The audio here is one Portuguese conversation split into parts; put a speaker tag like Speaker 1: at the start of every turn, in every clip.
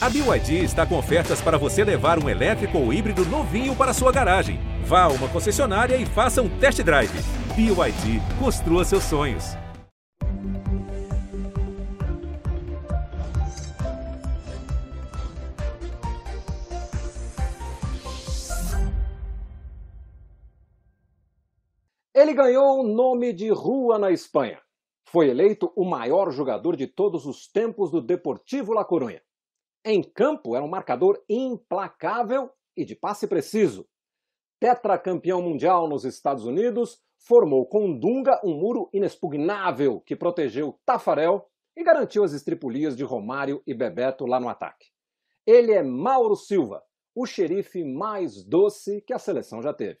Speaker 1: A BYD está com ofertas para você levar um elétrico ou híbrido novinho para sua garagem. Vá a uma concessionária e faça um test drive. BYD, construa seus sonhos.
Speaker 2: Ele ganhou o nome de rua na Espanha. Foi eleito o maior jogador de todos os tempos do Deportivo La Coruña. Em campo, era um marcador implacável e de passe preciso. Tetracampeão mundial nos Estados Unidos, formou com Dunga um muro inexpugnável que protegeu Tafarel e garantiu as estripulias de Romário e Bebeto lá no ataque. Ele é Mauro Silva, o xerife mais doce que a seleção já teve.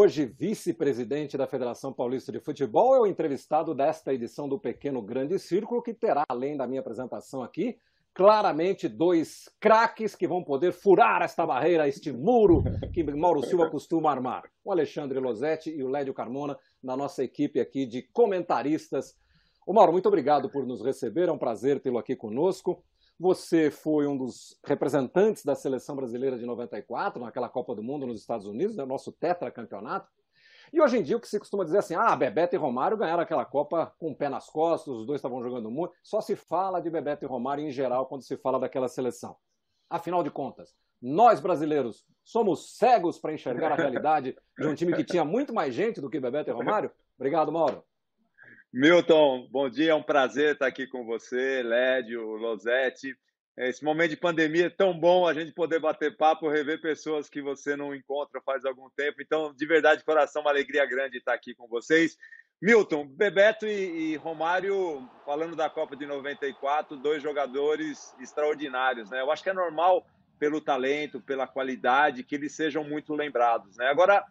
Speaker 2: Hoje vice-presidente da Federação Paulista de Futebol é o entrevistado desta edição do Pequeno Grande Círculo, que terá, além da minha apresentação aqui, claramente dois craques que vão poder furar esta barreira, este muro que Mauro Silva costuma armar. O Alexandre Losetti e o Lédio Carmona, na nossa equipe aqui de comentaristas. O Mauro, muito obrigado por nos receber, é um prazer tê-lo aqui conosco. Você foi um dos representantes da seleção brasileira de 94, naquela Copa do Mundo nos Estados Unidos, né, nosso tetracampeonato. E hoje em dia o que se costuma dizer assim, ah, Bebeto e Romário ganharam aquela Copa com o pé nas costas, os dois estavam jogando muito. Só se fala de Bebeto e Romário em geral quando se fala daquela seleção. Afinal de contas, nós brasileiros somos cegos para enxergar a realidade de um time que tinha muito mais gente do que Bebeto e Romário? Obrigado, Mauro.
Speaker 3: Milton, bom dia, é um prazer estar aqui com você, Lédio, Losetti. Esse momento de pandemia é tão bom a gente poder bater papo, rever pessoas que você não encontra faz algum tempo. Então, de verdade, coração, uma alegria grande estar aqui com vocês. Milton, Bebeto e, e Romário, falando da Copa de 94, dois jogadores extraordinários, né? Eu acho que é normal, pelo talento, pela qualidade, que eles sejam muito lembrados, né? Agora,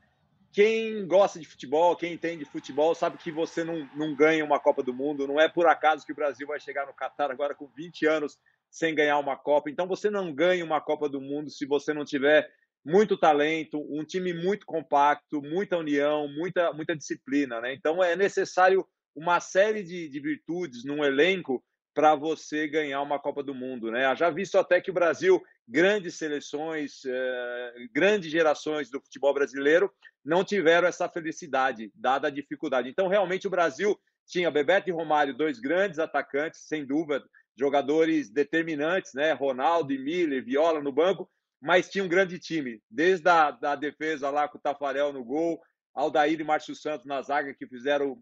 Speaker 3: quem gosta de futebol, quem entende futebol, sabe que você não, não ganha uma Copa do Mundo. Não é por acaso que o Brasil vai chegar no Catar agora com 20 anos sem ganhar uma Copa. Então você não ganha uma Copa do Mundo se você não tiver muito talento, um time muito compacto, muita união, muita, muita disciplina. Né? Então é necessário uma série de, de virtudes num elenco para você ganhar uma Copa do Mundo. Né? Já visto até que o Brasil, grandes seleções, eh, grandes gerações do futebol brasileiro, não tiveram essa felicidade, dada a dificuldade. Então, realmente, o Brasil tinha Bebeto e Romário, dois grandes atacantes, sem dúvida, jogadores determinantes, né? Ronaldo e Miller, Viola no banco, mas tinha um grande time, desde a da defesa lá com o Tafarel no gol, Aldair e Márcio Santos na zaga, que fizeram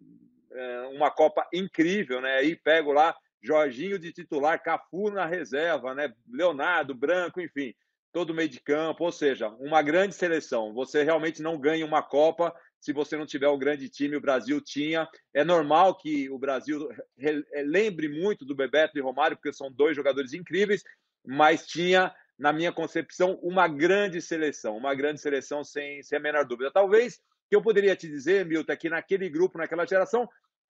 Speaker 3: é, uma Copa incrível, né? Aí pego lá Jorginho de titular, Cafu na reserva, né? Leonardo, Branco, enfim todo meio de campo, ou seja, uma grande seleção. Você realmente não ganha uma Copa se você não tiver o grande time. O Brasil tinha. É normal que o Brasil eh, lembre muito do Bebeto e Romário, porque são dois jogadores incríveis, mas tinha, na minha concepção, uma grande seleção, uma grande seleção sem, sem a menor dúvida. Talvez que eu poderia te dizer, Milton, é que naquele grupo, naquela geração,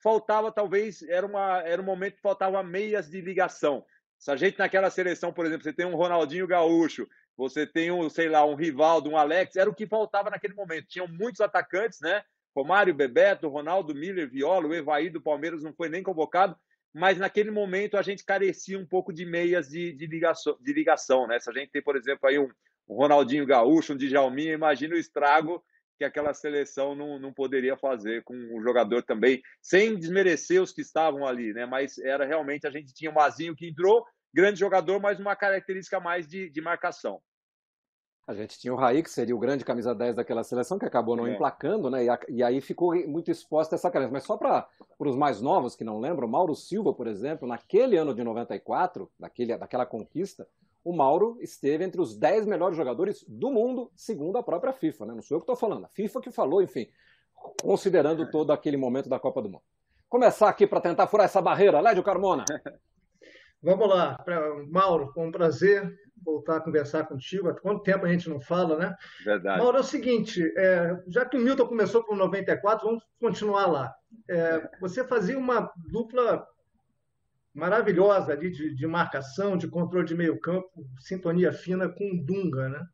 Speaker 3: faltava talvez era uma era um momento que faltava meias de ligação. Se a gente naquela seleção, por exemplo, você tem um Ronaldinho Gaúcho, você tem um, sei lá, um Rivaldo, um Alex, era o que faltava naquele momento. Tinham muitos atacantes, né? Romário, Bebeto, Ronaldo, Miller, Viola, o Evaí do Palmeiras não foi nem convocado, mas naquele momento a gente carecia um pouco de meias de, de, ligação, de ligação, né? Se a gente tem, por exemplo, aí um, um Ronaldinho Gaúcho, um Djalminha, imagina o estrago que aquela seleção não, não poderia fazer com o jogador também, sem desmerecer os que estavam ali, né? Mas era realmente, a gente tinha o Mazinho que entrou, grande jogador, mas uma característica mais de, de marcação.
Speaker 2: A gente tinha o Raí, que seria o grande camisa 10 daquela seleção, que acabou não é. emplacando, né? E, a, e, aí ficou muito exposta essa carência. Mas só para os mais novos que não lembram, Mauro Silva, por exemplo, naquele ano de 94, daquele, daquela conquista, o Mauro esteve entre os 10 melhores jogadores do mundo, segundo a própria FIFA, né? Não sou eu que estou falando, a FIFA que falou, enfim, considerando todo aquele momento da Copa do Mundo. Começar aqui para tentar furar essa barreira, Lédio Carmona.
Speaker 4: Vamos lá, pra, Mauro, foi um prazer voltar a conversar contigo. Há quanto tempo a gente não fala, né?
Speaker 3: Verdade.
Speaker 4: Mauro, é o seguinte, é, já que o Milton começou com 94, vamos continuar lá. É, você fazia uma dupla maravilhosa ali de, de, marcação, de controle de meio campo, sintonia fina com o Dunga, né?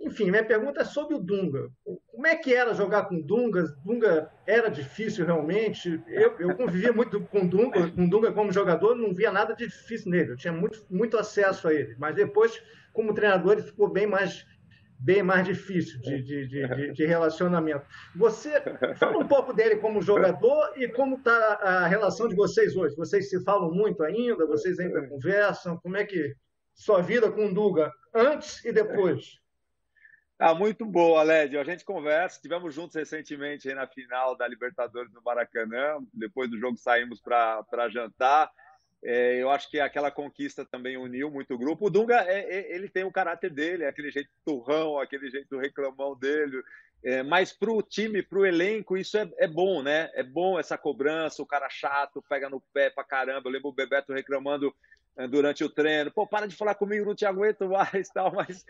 Speaker 4: Enfim, minha pergunta é sobre o Dunga. Como é que era jogar com Dunga? Dunga era difícil realmente? Eu, eu convivia muito com Dunga, com Dunga como jogador, não via nada de difícil nele. Eu tinha muito, muito acesso a ele. Mas depois, como treinador, ele ficou bem mais, bem mais difícil de, de, de, de relacionamento. Você fala um pouco dele como jogador e como está a relação de vocês hoje. Vocês se falam muito ainda? Vocês ainda conversam? Como é que sua vida com o Dunga antes e depois?
Speaker 3: Ah, muito boa, Lédio. A gente conversa, estivemos juntos recentemente na final da Libertadores no Maracanã. Depois do jogo saímos para jantar. É, eu acho que aquela conquista também uniu muito o grupo. O Dunga, é, é, ele tem o caráter dele, é aquele jeito turrão, aquele jeito reclamão dele. É, mas para o time, para o elenco, isso é, é, bom, né? É bom essa cobrança, o cara chato, pega no pé pra caramba. Eu lembro o Bebeto reclamando durante o treino. Pô, para de falar comigo, não te aguento mais, tal. Mas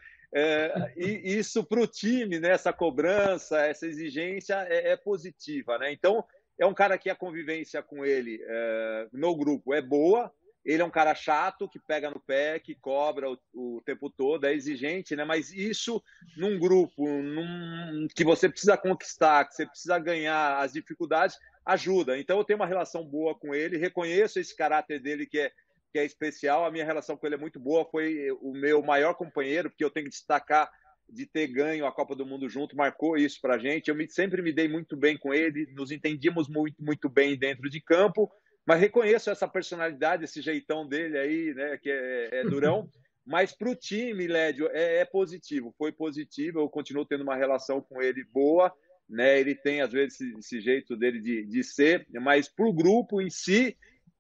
Speaker 3: e isso para o time, né, essa cobrança, essa exigência é, positiva, né? Então é um cara que a convivência com ele é, no grupo é boa. Ele é um cara chato que pega no pé, que cobra o, o tempo todo, é exigente, né? Mas isso num grupo, num, que você precisa conquistar, que você precisa ganhar as dificuldades, ajuda. Então eu tenho uma relação boa com ele, reconheço esse caráter dele que é que é especial. A minha relação com ele é muito boa. Foi o meu maior companheiro, porque eu tenho que destacar de ter ganho a Copa do Mundo junto, marcou isso para a gente. Eu me, sempre me dei muito bem com ele, nos entendíamos muito, muito bem dentro de campo, mas reconheço essa personalidade, esse jeitão dele aí, né, que é, é durão. Mas para o time, Lédio, é, é, positivo, foi positivo. Eu continuo tendo uma relação com ele boa, né? Ele tem, às vezes, esse, esse jeito dele de, de ser, mas para o grupo em si,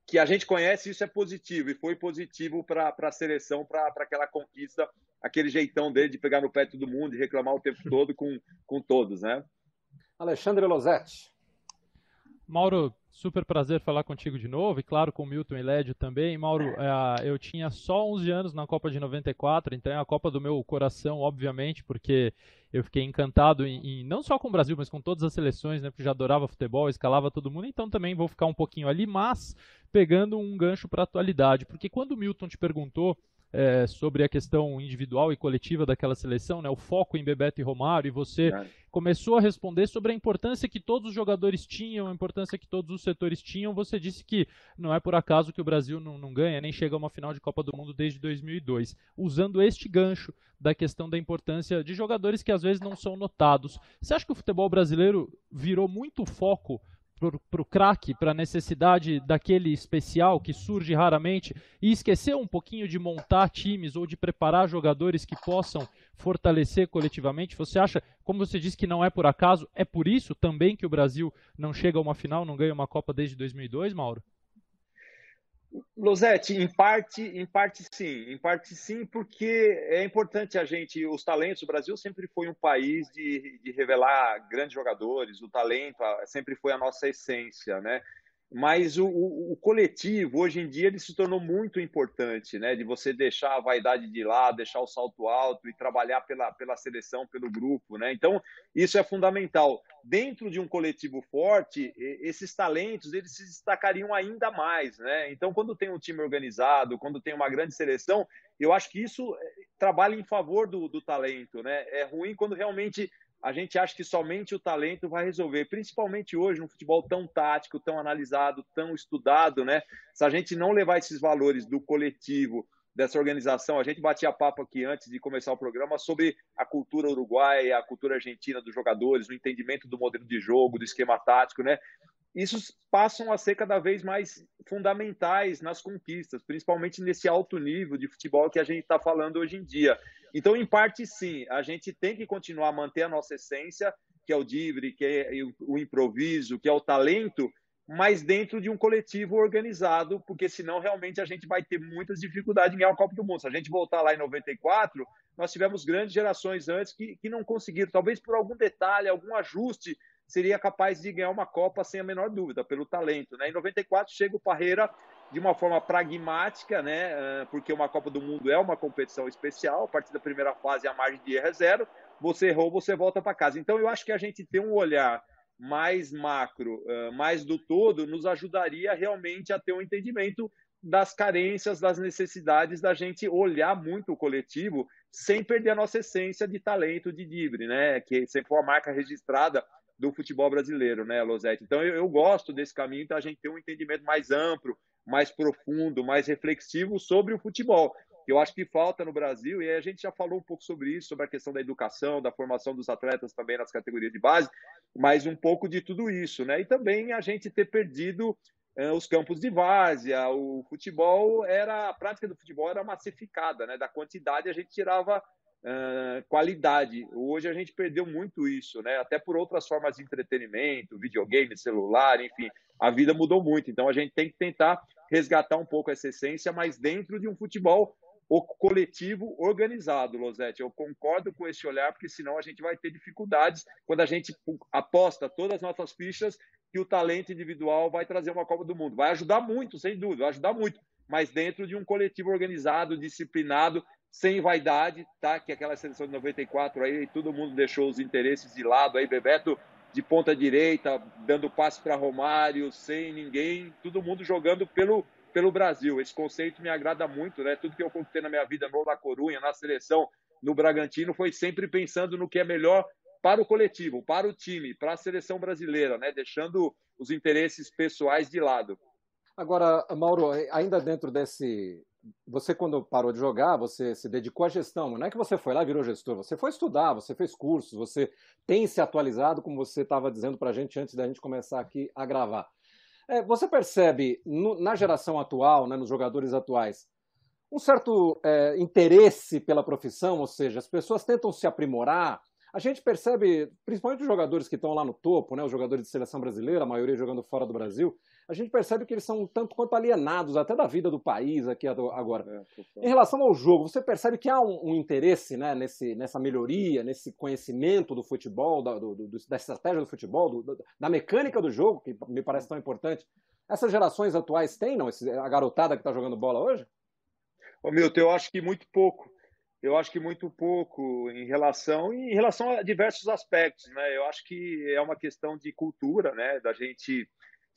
Speaker 3: que a gente conhece, isso é positivo, e foi positivo para a seleção, para aquela conquista, aquele jeitão dele de pegar no pé todo mundo e reclamar o tempo todo com, com todos, né?
Speaker 2: Alexandre Losetti.
Speaker 5: Mauro, super prazer falar contigo de novo, e claro, com o Milton e Lédio também. Mauro, é, eu tinha só 11 anos na Copa de 94, então é a Copa do meu coração, obviamente, porque eu fiquei encantado em, em, não só com o Brasil, mas com todas as seleções, né, porque já adorava futebol, escalava todo mundo, então também vou ficar um pouquinho ali, mas pegando um gancho para a atualidade, porque quando o Milton te perguntou é, sobre a questão individual e coletiva daquela seleção, né, o foco em Bebeto e Romário, e você é. começou a responder sobre a importância que todos os jogadores tinham, a importância que todos os setores tinham. Você disse que não é por acaso que o Brasil não, não ganha, nem chega a uma final de Copa do Mundo desde 2002. Usando este gancho da questão da importância de jogadores que às vezes não são notados. Você acha que o futebol brasileiro virou muito foco para o craque, para a necessidade daquele especial que surge raramente e esquecer um pouquinho de montar times ou de preparar jogadores que possam fortalecer coletivamente? Você acha, como você disse que não é por acaso, é por isso também que o Brasil não chega a uma final, não ganha uma Copa desde 2002, Mauro?
Speaker 3: Losetti, em parte, em parte sim, em parte sim, porque é importante a gente, os talentos, o Brasil sempre foi um país de, de revelar grandes jogadores, o talento sempre foi a nossa essência, né? Mas o, o, o, coletivo hoje em dia ele se tornou muito importante, né? De você deixar a vaidade de lado, deixar o salto alto e trabalhar pela, pela seleção, pelo grupo, né? Então isso é fundamental. Dentro de um coletivo forte, esses talentos eles se destacariam ainda mais, né? Então quando tem um time organizado, quando tem uma grande seleção, eu acho que isso eh, trabalha em favor do, do talento, né? É ruim quando realmente a gente acha que somente o talento vai resolver, principalmente hoje, no futebol tão tático, tão analisado, tão estudado, né? Se a gente não levar esses valores do coletivo, dessa organização, a gente batia papo aqui antes de começar o programa sobre a cultura uruguaia, a cultura argentina dos jogadores, o entendimento do modelo de jogo, do esquema tático, né? Isso passam a ser cada vez mais fundamentais nas conquistas, principalmente nesse alto nível de futebol que a gente está falando hoje em dia. Então, em parte, sim, a gente tem que continuar a manter a nossa essência, que é o drible, que é o improviso, que é o talento, mas dentro de um coletivo organizado, porque senão realmente a gente vai ter muitas dificuldades em ganhar o Copa do Mundo. Se a gente voltar lá em 94, nós tivemos grandes gerações antes que, que não conseguiram, talvez por algum detalhe, algum ajuste seria capaz de ganhar uma Copa sem a menor dúvida, pelo talento. Né? Em 94 chega o Parreira de uma forma pragmática, né? Ah, porque uma Copa do Mundo é uma competição especial, a partir da primeira fase a margem de erro é zero, você errou, você volta para casa. Então eu acho que a gente ter um olhar mais macro, ah, mais do todo, nos ajudaria realmente a ter um entendimento das carências, das necessidades da gente olhar muito o coletivo sem perder a nossa essência de talento de Dibre, né? Que sempre foi a marca registrada do futebol brasileiro, né, Losete? Então eu, eu gosto desse caminho, então a gente tem um entendimento mais amplo, mais profundo, mais reflexivo sobre o futebol. Eu acho que falta no Brasil, e a gente já falou um pouco sobre isso, sobre a questão da educação, da formação dos atletas também nas categorias de base, mas um pouco de tudo isso, né? E também a gente ter perdido uh, os campos de várzea, o futebol era, a prática do futebol era massificada, né? Da quantidade a gente tirava qualidade. Hoje a gente perdeu muito isso, né? Até por outras formas de entretenimento, videogame, celular, enfim, a vida mudou muito. Então a gente tem que tentar resgatar um pouco essa essência, mas dentro de um futebol o coletivo organizado, Losete. Eu concordo com esse olhar, porque senão a gente vai ter dificuldades quando a gente aposta todas as nossas fichas que o talento individual vai trazer uma Copa do Mundo. Vai ajudar muito, sem dúvida, vai ajudar muito, mas dentro de um coletivo organizado, disciplinado, sem vaidade, tá? Que aquela seleção de 94 aí, todo mundo deixou os interesses de lado aí, Bebeto de ponta direita, dando passe para Romário, sem ninguém, todo mundo jogando pelo, pelo Brasil. Esse conceito me agrada muito, né? Tudo que eu conquistei na minha vida no La Corunha, na seleção, no Bragantino, foi sempre pensando no que é melhor para o coletivo, para o time, para a seleção brasileira, né? Deixando os interesses pessoais de lado.
Speaker 2: Agora, Mauro, ainda dentro desse, você quando parou de jogar, você se dedicou à gestão. Não é que você foi lá e virou gestor. Você foi estudar, você fez cursos, você tem se atualizado, como você estava dizendo para a gente antes da gente começar aqui a gravar. É, você percebe no, na geração atual, né, nos jogadores atuais, um certo é, interesse pela profissão, ou seja, as pessoas tentam se aprimorar, a gente percebe, principalmente os jogadores que estão lá no topo, né, os jogadores de seleção brasileira, a maioria jogando fora do Brasil, a gente percebe que eles são tanto quanto alienados até da vida do país aqui agora. É, em relação ao jogo, você percebe que há um, um interesse né, nesse, nessa melhoria, nesse conhecimento do futebol, da, do, do, da estratégia do futebol, do, da mecânica do jogo, que me parece tão importante. Essas gerações atuais têm, não? Esse, a garotada que está jogando bola hoje?
Speaker 3: Ô, Milton, eu acho que muito pouco eu acho que muito pouco em relação em relação a diversos aspectos, né? Eu acho que é uma questão de cultura, né? Da gente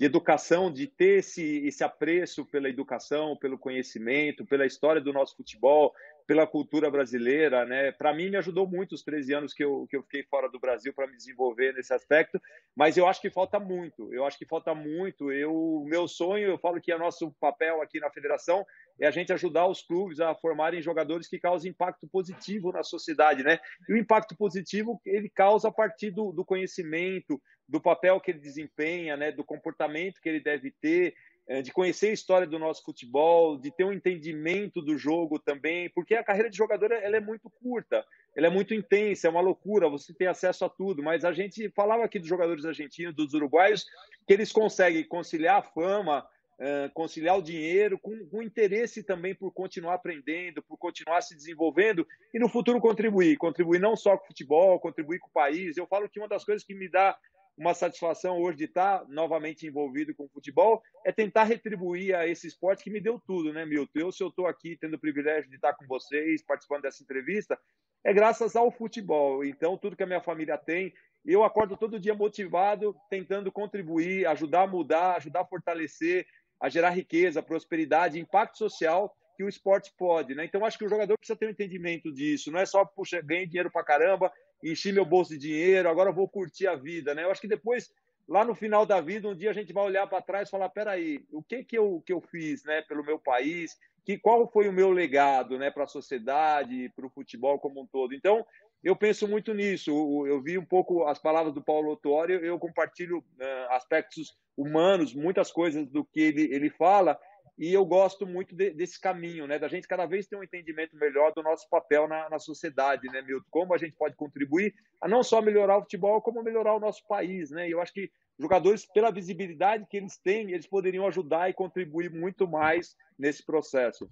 Speaker 3: de educação, de ter esse, esse apreço pela educação, pelo conhecimento, pela história do nosso futebol, pela cultura brasileira, né? Para mim me ajudou muito os 13 anos que eu, que eu fiquei fora do Brasil para me desenvolver nesse aspecto, mas eu acho que falta muito. Eu acho que falta muito. Eu, meu sonho, eu falo que é nosso papel aqui na federação é a gente ajudar os clubes a formarem jogadores que causem impacto positivo na sociedade, né? E o impacto positivo ele causa a partir do, do conhecimento, do papel que ele desempenha, né? Do comportamento que ele deve ter, é, de conhecer a história do nosso futebol, de ter um entendimento do jogo também, porque a carreira de jogador ela é muito curta, ela é muito intensa, é uma loucura, você tem acesso a tudo, mas a gente falava aqui dos jogadores argentinos, dos uruguaios, que eles conseguem conciliar a fama, é, conciliar o dinheiro com, com interesse também por continuar aprendendo, por continuar se desenvolvendo e no futuro contribuir, contribuir não só com o futebol, contribuir com o país. Eu falo que uma das coisas que me dá uma satisfação hoje de estar novamente envolvido com o futebol é tentar retribuir a esse esporte que me deu tudo, né, Milton? Eu, se eu estou aqui tendo o privilégio de estar com vocês, participando dessa entrevista, é graças ao futebol. Então, tudo que a minha família tem, eu acordo todo dia motivado, tentando contribuir, ajudar a mudar, ajudar a fortalecer, a gerar riqueza, prosperidade, impacto social que o esporte pode, né? Então, acho que o jogador precisa ter um entendimento disso. Não é só, puxa, ganhei dinheiro pra caramba, enchi meu bolso de dinheiro, agora vou curtir a vida, né? Eu acho que depois, lá no final da vida, um dia a gente vai olhar para trás e falar, peraí, o que que eu, que eu fiz, né, pelo meu país, que qual foi o meu legado, né, para a sociedade, para o futebol como um todo. Então, eu penso muito nisso. Eu vi um pouco as palavras do Paulo Autuori, eu compartilho uh, aspectos humanos, muitas coisas do que ele, ele fala, e eu gosto muito de, desse caminho, né? Da gente cada vez ter um entendimento melhor do nosso papel na, na sociedade, né, Milton? Como a gente pode contribuir a não só melhorar o futebol, como melhorar o nosso país, né? E eu acho que jogadores, pela visibilidade que eles têm, eles poderiam ajudar e contribuir muito mais nesse processo.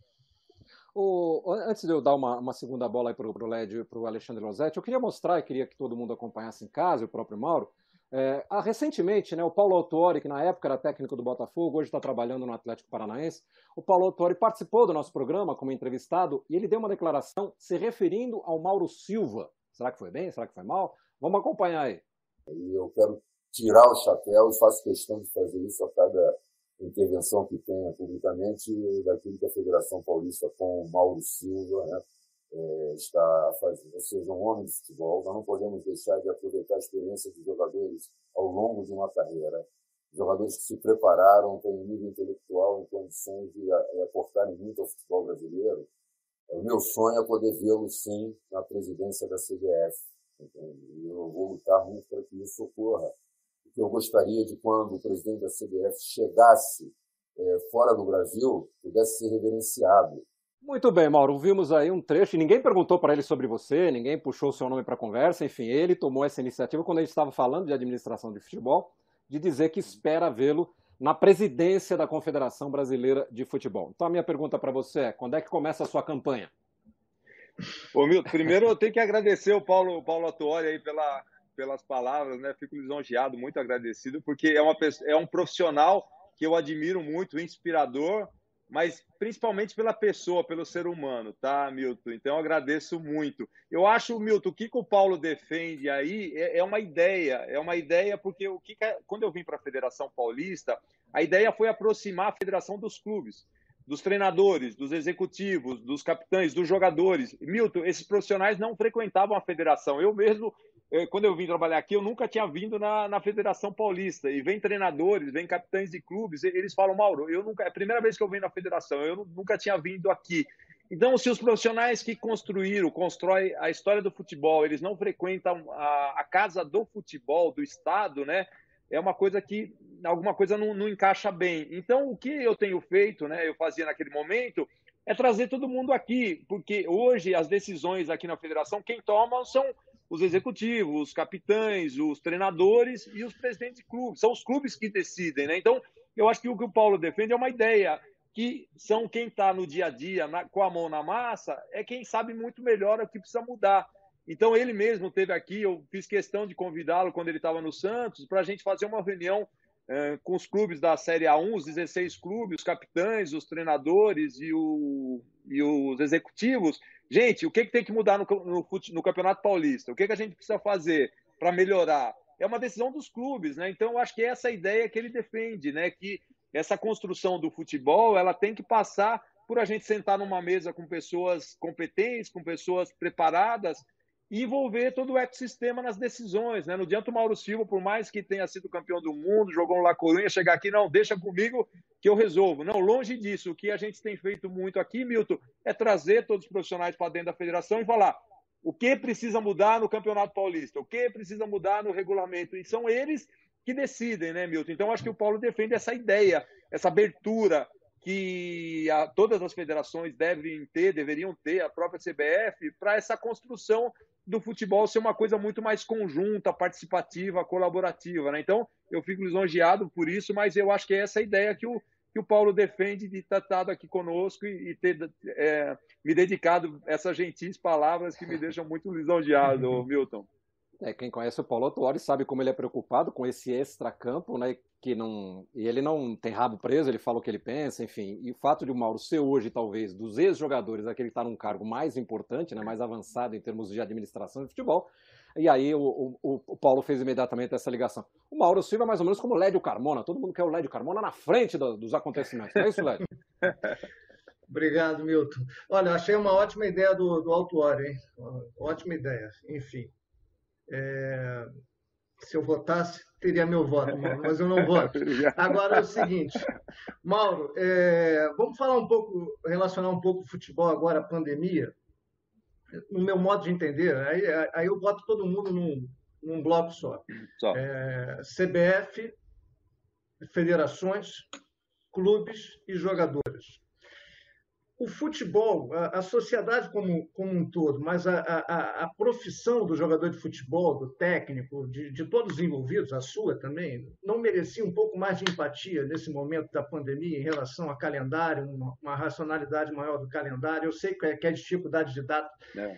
Speaker 2: O, antes de eu dar uma, uma segunda bola para o Led para o Alexandre Losetti, eu queria mostrar e queria que todo mundo acompanhasse em casa, o próprio Mauro, É, ah, recentemente, né, o Paulo Autori, que na época era técnico do Botafogo, hoje está trabalhando no Atlético Paranaense, o Paulo Autori participou do nosso programa como entrevistado e ele deu uma declaração se referindo ao Mauro Silva. Será que foi bem? Será que foi mal? Vamos acompanhar aí.
Speaker 6: Eu quero tirar o chapéu e faço questão de fazer isso a cada intervenção que tenha publicamente daquilo que a Federação Paulista com o Mauro Silva né, é, está fazer. Ou seja, um homem de futebol, nós não podemos deixar de aproveitar a experiência dos jogadores ao longo de uma carreira. Jogadores que se prepararam, têm nível intelectual em condições de aportarem muito ao futebol brasileiro. O meu sonho é poder vê-lo, sim, na presidência da CBF. E eu vou lutar muito para que isso ocorra. Porque eu gostaria de, quando o presidente da CBF chegasse é, fora do Brasil, pudesse ser reverenciado
Speaker 2: muito bem, Mauro. Vimos aí um trecho. Ninguém perguntou para ele sobre você, ninguém puxou o seu nome para conversa. Enfim, ele tomou essa iniciativa quando a gente estava falando de administração de futebol, de dizer que espera vê-lo na presidência da Confederação Brasileira de Futebol. Então, a minha pergunta para você é: quando é que começa a sua campanha?
Speaker 3: Ô, Milton, primeiro eu tenho que agradecer o Paulo, Paulo Atuori aí pela, pelas palavras, né? Fico lisonjeado, muito agradecido, porque é, uma, é um profissional que eu admiro muito, inspirador mas principalmente pela pessoa, pelo ser humano, tá, Milton? Então eu agradeço muito. Eu acho, Milton, o que, que o Paulo defende aí é, é uma ideia, é uma ideia porque o que, que é, quando eu vim para a Federação Paulista, a ideia foi aproximar a federação dos clubes, dos treinadores, dos executivos, dos capitães, dos jogadores. Milton, esses profissionais não frequentavam a federação. Eu mesmo quando eu vim trabalhar aqui, eu nunca tinha vindo na, na Federação Paulista. E vem treinadores, vem capitães de clubes, eles falam, Mauro, eu nunca, é a primeira vez que eu venho na federação, eu nunca tinha vindo aqui. Então, se os profissionais que construíram, constroem a história do futebol, eles não frequentam a, a casa do futebol, do Estado, né? É uma coisa que alguma coisa não, não encaixa bem. Então, o que eu tenho feito, né? Eu fazia naquele momento, é trazer todo mundo aqui, porque hoje as decisões aqui na federação, quem toma são os executivos, os capitães, os treinadores e os presidentes de clubes. São os clubes que decidem, né? Então, eu acho que o que o Paulo defende é uma ideia que são quem está no dia a dia, na, com a mão na massa, é quem sabe muito melhor o que precisa mudar. Então, ele mesmo teve aqui, eu fiz questão de convidá-lo quando ele estava no Santos, para a gente fazer uma reunião eh, com os clubes da Série A1, os 16 clubes, os capitães, os treinadores e, o, e os executivos, Gente, o que, que tem que mudar no, no, no Campeonato Paulista? O que, que a gente precisa fazer para melhorar? É uma decisão dos clubes, né? Então, eu acho que essa é a ideia que ele defende, né? Que essa construção do futebol, ela tem que passar por a gente sentar numa mesa com pessoas competentes, com pessoas preparadas, e envolver todo o ecossistema nas decisões. Né? Não adianta o Mauro Silva, por mais que tenha sido campeão do mundo, jogou no La Coruña, chegar aqui, não, deixa comigo que eu resolvo. Não, longe disso. O que a gente tem feito muito aqui, Milton, é trazer todos os profissionais para dentro da federação e falar o que precisa mudar no Campeonato Paulista, o que precisa mudar no regulamento. E são eles que decidem, né, Milton? Então, acho que o Paulo defende essa ideia, essa abertura que a, todas as federações devem ter, deveriam ter, a própria CBF, para essa construção do futebol ser uma coisa muito mais conjunta, participativa, colaborativa. Né? Então, eu fico lisonjeado por isso, mas eu acho que é essa ideia que o, que o Paulo defende de estar estado aqui conosco e, e ter é, me dedicado essas gentis palavras que me deixam muito lisonjeado, Milton.
Speaker 2: É, quem conhece o Paulo Autuori sabe como ele é preocupado com esse extracampo, né? Que não. E ele não tem rabo preso, ele fala o que ele pensa, enfim. E o fato de o Mauro ser hoje, talvez, dos ex-jogadores, aquele que está num cargo mais importante, né, mais avançado em termos de administração de futebol. E aí o, o, o Paulo fez imediatamente essa ligação. O Mauro Silva é mais ou menos como o Lédio Carmona. Todo mundo quer o Lédio Carmona na frente do, dos acontecimentos. Não é isso, Lédio?
Speaker 4: Obrigado, Milton. Olha, achei uma ótima ideia do, do Autuori, hein? Ótima ideia. Enfim, é, se eu votasse, teria meu voto, Mauro, mas eu não voto. Agora é o seguinte, Mauro, é, vamos falar um pouco, relacionar um pouco o futebol agora, a pandemia, no meu modo de entender, aí, aí eu boto todo mundo num, num bloco só. só. É, CBF, federações, clubes e jogadores o futebol, a, a sociedade como, como, um todo, mas a, a, a, profissão do jogador de futebol, do técnico, de, de, todos os envolvidos, a sua também, não merecia um pouco mais de empatia nesse momento da pandemia em relação a calendário, uma, uma racionalidade maior do calendário. Eu sei que é, que é dificuldade de dados. É.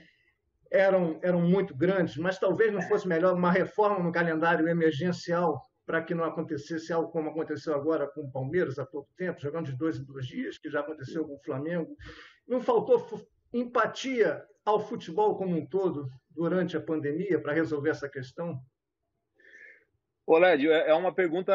Speaker 4: eram, eram muito grandes, mas talvez não fosse melhor uma reforma no calendário emergencial para que não acontecesse algo como aconteceu agora com o Palmeiras há pouco tempo, jogando de dois em dois dias, que já aconteceu com o Flamengo. Não faltou empatia ao futebol como um todo durante a pandemia para resolver essa questão?
Speaker 3: Lédio, é, é uma pergunta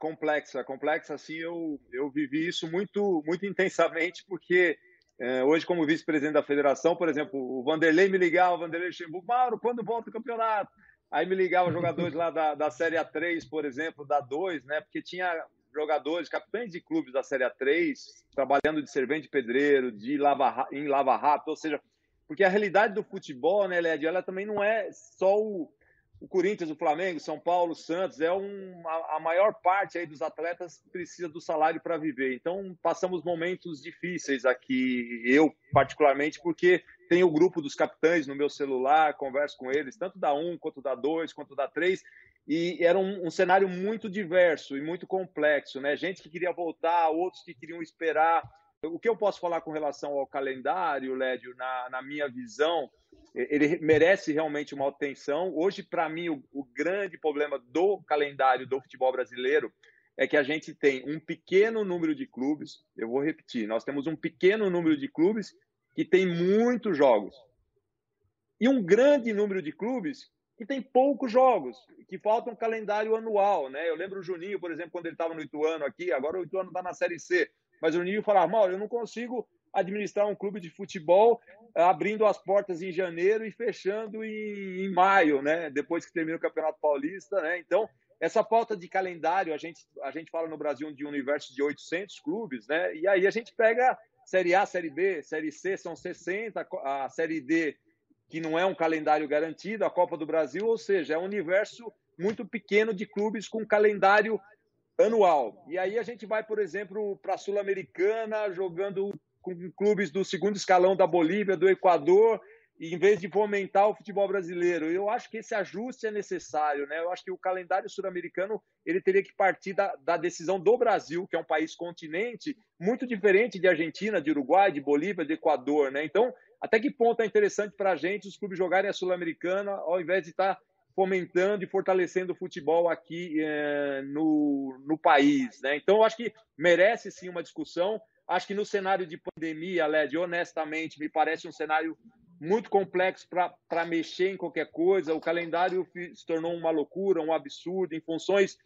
Speaker 3: complexa. Complexa, assim, eu, eu vivi isso muito, muito intensamente, porque é, hoje, como vice-presidente da federação, por exemplo, o Vanderlei me ligava, o Vanderlei Luxemburgo, Mauro, quando volta o campeonato? Aí me ligavam jogadores lá da, da Série A3, por exemplo, da 2, né? Porque tinha jogadores, capitães de clubes da Série A3, trabalhando de servente pedreiro, de lava, em lava rápido, ou seja, porque a realidade do futebol, né, Led, ela também não é só o, o Corinthians, o Flamengo, São Paulo, Santos, é um, a, a maior parte aí dos atletas precisa do salário para viver. Então, passamos momentos difíceis aqui, eu particularmente, porque tenho o grupo dos capitães no meu celular, converso com eles, tanto da 1, quanto da 2, quanto da 3, e era um, um, cenário muito diverso e muito complexo, né? Gente que queria voltar, outros que queriam esperar. O que eu posso falar com relação ao calendário, Lédio, na, na minha visão, ele merece realmente uma atenção. Hoje, para mim, o, o grande problema do calendário do futebol brasileiro é que a gente tem um pequeno número de clubes, eu vou repetir, nós temos um pequeno número de clubes que tem muitos jogos. E um grande número de clubes que tem poucos jogos, que falta um calendário anual, né? Eu lembro o Juninho, por exemplo, quando ele estava no Ituano aqui, agora o Ituano está na Série C, mas o Juninho falava, mal, eu não consigo administrar um clube de futebol eh, abrindo as portas em janeiro e fechando em, em maio, né? Depois que termina o Campeonato Paulista, né? Então, essa falta de calendário, a gente, a gente fala no Brasil de um universo de 800 clubes, né? E aí a gente pega Série A, Série B, Série C são 60, a Série D, que não é um calendário garantido, a Copa do Brasil, ou seja, é um universo muito pequeno de clubes com calendário anual. E aí a gente vai, por exemplo, para a Sul-Americana, jogando com clubes do segundo escalão da Bolívia, do Equador, em vez de fomentar o futebol brasileiro. Eu acho que esse ajuste é necessário, né? Eu acho que o calendário sul-americano ele teria que partir da, da, decisão do Brasil, que é um país continente muito diferente de Argentina, de Uruguai, de Bolívia, de Equador, né? Então, até que ponto é interessante para a gente os clubes jogarem a sul-americana ao invés de estar tá fomentando e fortalecendo o futebol aqui é, no, no país, né? Então, eu acho que merece sim uma discussão. Acho que no cenário de pandemia, Led, honestamente, me parece um cenário muito complexo para mexer em qualquer coisa. O calendário se tornou uma loucura, um absurdo, em funções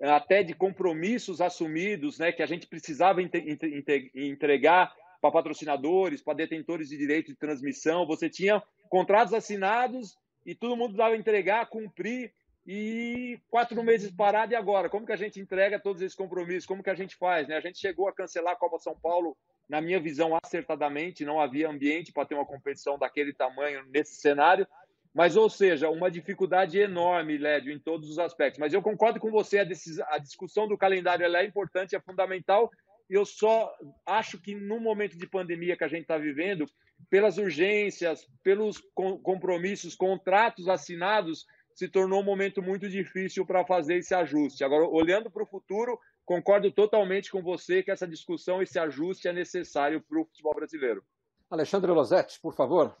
Speaker 3: eh, até de compromissos assumidos, né, que a gente precisava entregar para patrocinadores, para detentores de direito de transmissão. Você tinha contratos assinados e todo mundo precisava entregar, cumprir, e quatro meses parado e agora? Como que a gente entrega todos esses compromissos? Como que a gente faz? Né? A gente chegou a cancelar a Copa São Paulo na minha visão, acertadamente, não havia ambiente para ter uma competição daquele tamanho nesse cenário. Mas, ou seja, uma dificuldade enorme, Lédio, em todos os aspectos. Mas eu concordo com você, a, a discussão do calendário é importante, é fundamental. Eu só acho que no momento de pandemia que a gente está vivendo, pelas urgências, pelos compromissos, contratos assinados, se tornou um momento muito difícil para fazer esse ajuste. Agora, olhando para o futuro, concordo totalmente com você que essa discussão, esse ajuste é necessário para o futebol brasileiro.
Speaker 2: Alexandre Losetti, por favor.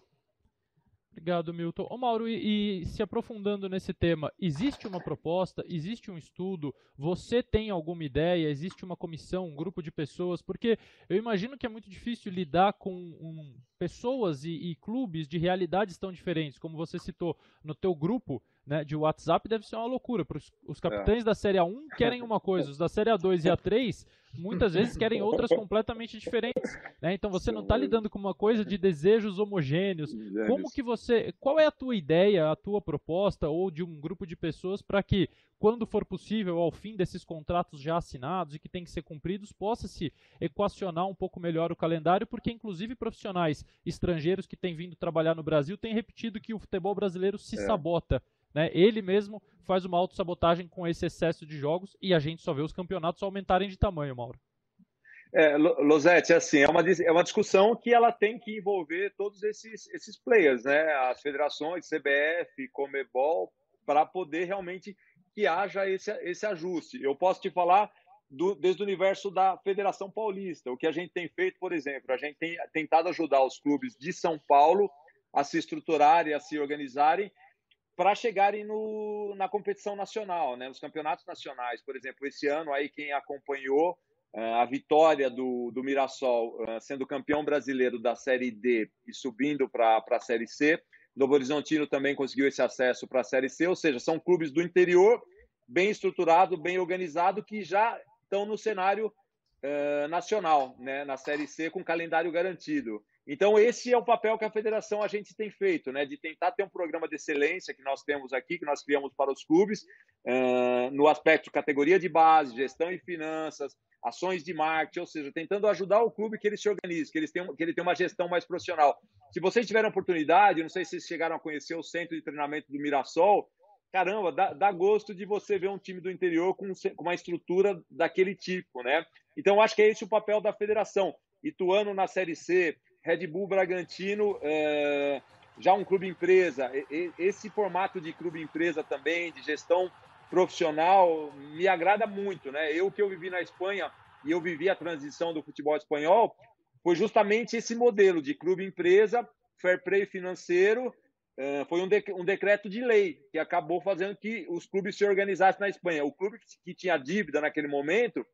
Speaker 5: Obrigado, Milton. Ô, Mauro, e, e, se aprofundando nesse tema, existe uma proposta, existe um estudo, você tem alguma ideia, existe uma comissão, um grupo de pessoas? Porque eu imagino que é muito difícil lidar com um, pessoas e, e, clubes de realidades tão diferentes, como você citou no teu grupo, né, de WhatsApp deve ser uma loucura. Pros, os capitães é. da Série A1 querem uma coisa, os da Série A2 e A3 muitas vezes querem outras completamente diferentes. Né? Então você não está lidando com uma coisa de desejos homogêneos. Como que você. Qual é a tua ideia, a tua proposta, ou de um grupo de pessoas para que, quando for possível, ao fim desses contratos já assinados e que tem que ser cumpridos, possa se equacionar um pouco melhor o calendário, porque inclusive profissionais estrangeiros que têm vindo trabalhar no Brasil têm repetido que o futebol brasileiro se é. sabota né? Ele mesmo faz uma autossabotagem com esse excesso de jogos e a gente só vê os campeonatos aumentarem de tamanho, Mauro.
Speaker 3: É, Losete, assim, é uma, é uma discussão que ela tem que envolver todos esses, esses players, né? As federações, CBF, Comebol, para poder realmente que haja esse, esse ajuste. Eu posso te falar do, desde o universo da Federação Paulista. O que a gente tem feito, por exemplo, a gente tem tentado ajudar os clubes de São Paulo a se estruturarem, a se organizarem para chegarem no, na competição nacional, né? Os campeonatos nacionais, por exemplo, esse ano aí quem acompanhou uh, a vitória do, do Mirassol uh, sendo campeão brasileiro da Série D e subindo para a Série C, Novo Horizontino também conseguiu esse acesso para a Série C, ou seja, são clubes do interior bem estruturado, bem organizado que já estão no cenário uh, nacional, né? Na Série C com calendário garantido. Então, esse é o papel que a federação a gente tem feito, né? De tentar ter um programa de excelência que nós temos aqui, que nós criamos para os clubes, uh, no aspecto categoria de base, gestão e finanças, ações de marketing, ou seja, tentando ajudar o clube que ele se organize, que, eles tenham, que ele tenha uma gestão mais profissional. Se vocês tiverem oportunidade, não sei se vocês chegaram a conhecer o centro de treinamento do Mirassol, caramba, dá, dá gosto de você ver um time do interior com, com uma estrutura daquele tipo, né? Então, acho que é esse o papel da federação. Ituano na Série C, Red Bull Bragantino, é, já um clube empresa. Esse formato de clube empresa também, de gestão profissional, me agrada muito, né? Eu que eu vivi na Espanha e eu vivi a transição do futebol espanhol, foi justamente esse modelo de clube empresa, fair play financeiro, é, foi um, um decreto de lei que acabou fazendo que os clubes se organizassem na Espanha. O clube que tinha dívida naquele momento,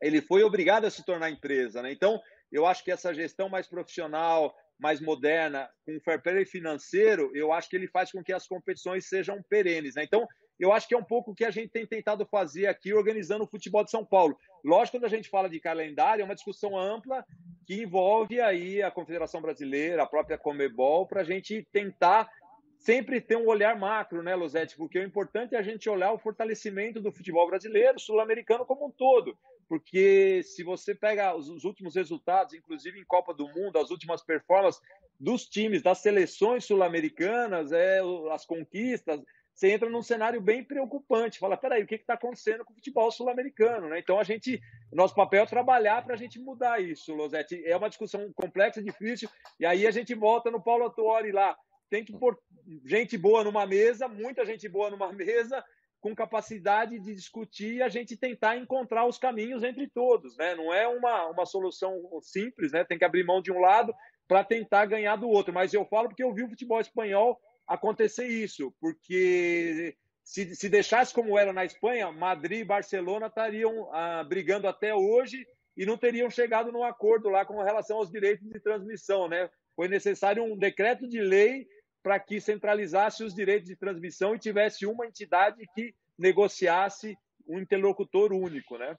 Speaker 3: ele foi obrigado a se tornar empresa, né? Então, eu acho que essa gestão mais profissional, mais moderna, com fair play financeiro, eu acho que ele faz com que as competições sejam perenes. Né? Então, eu acho que é um pouco o que a gente tem tentado fazer aqui, organizando o futebol de São Paulo. Lógico, quando a gente fala de calendário, é uma discussão ampla que envolve aí a Confederação Brasileira, a própria Comebol, para a gente tentar sempre ter um olhar macro, né, Losete? Porque o importante é a gente olhar o fortalecimento do futebol brasileiro, sul-americano como um todo porque se você pega os, os, últimos resultados, inclusive em Copa do Mundo, as últimas performances dos times, das seleções sul-americanas, é, as conquistas, você entra num cenário bem preocupante. Fala, peraí, o que está acontecendo com o futebol sul-americano? Né? Então, a gente, nosso papel é trabalhar para a gente mudar isso, Losete. É uma discussão complexa, difícil, e aí a gente volta no Paulo Autuori lá. Tem que pôr gente boa numa mesa, muita gente boa numa mesa, com capacidade de discutir e a gente tentar encontrar os caminhos entre todos, né? Não é uma, uma solução simples, né? Tem que abrir mão de um lado para tentar ganhar do outro. Mas eu falo porque eu vi o futebol espanhol acontecer isso, porque se, se deixasse como era na Espanha, Madrid e Barcelona estariam ah, brigando até hoje e não teriam chegado num acordo lá com relação aos direitos de transmissão, né? Foi necessário um decreto de lei para que centralizasse os direitos de transmissão e tivesse uma entidade que negociasse um interlocutor único, né?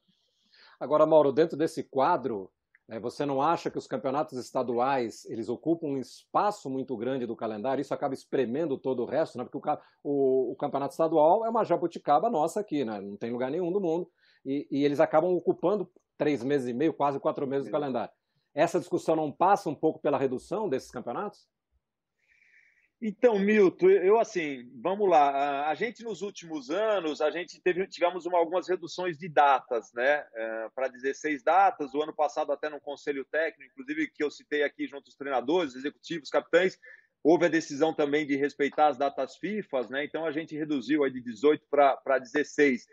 Speaker 2: Agora, Mauro, dentro desse quadro, né, você não acha que os campeonatos estaduais eles ocupam um espaço muito grande do calendário? Isso acaba espremendo todo o resto, né? Porque o, o, o campeonato estadual é uma jabuticaba nossa aqui, né? Não tem lugar nenhum do mundo e, e eles acabam ocupando três meses e meio, quase quatro meses do calendário. Essa discussão não passa um pouco pela redução desses campeonatos?
Speaker 3: Então, Milton, eu assim, vamos lá. A gente nos últimos anos, a gente teve, tivemos uma, algumas reduções de datas, né? É, para 16 datas. O ano passado, até no conselho técnico, inclusive que eu citei aqui junto aos treinadores, executivos, capitães, houve a decisão também de respeitar as datas FIFA, né? Então a gente reduziu aí de 18 para 16.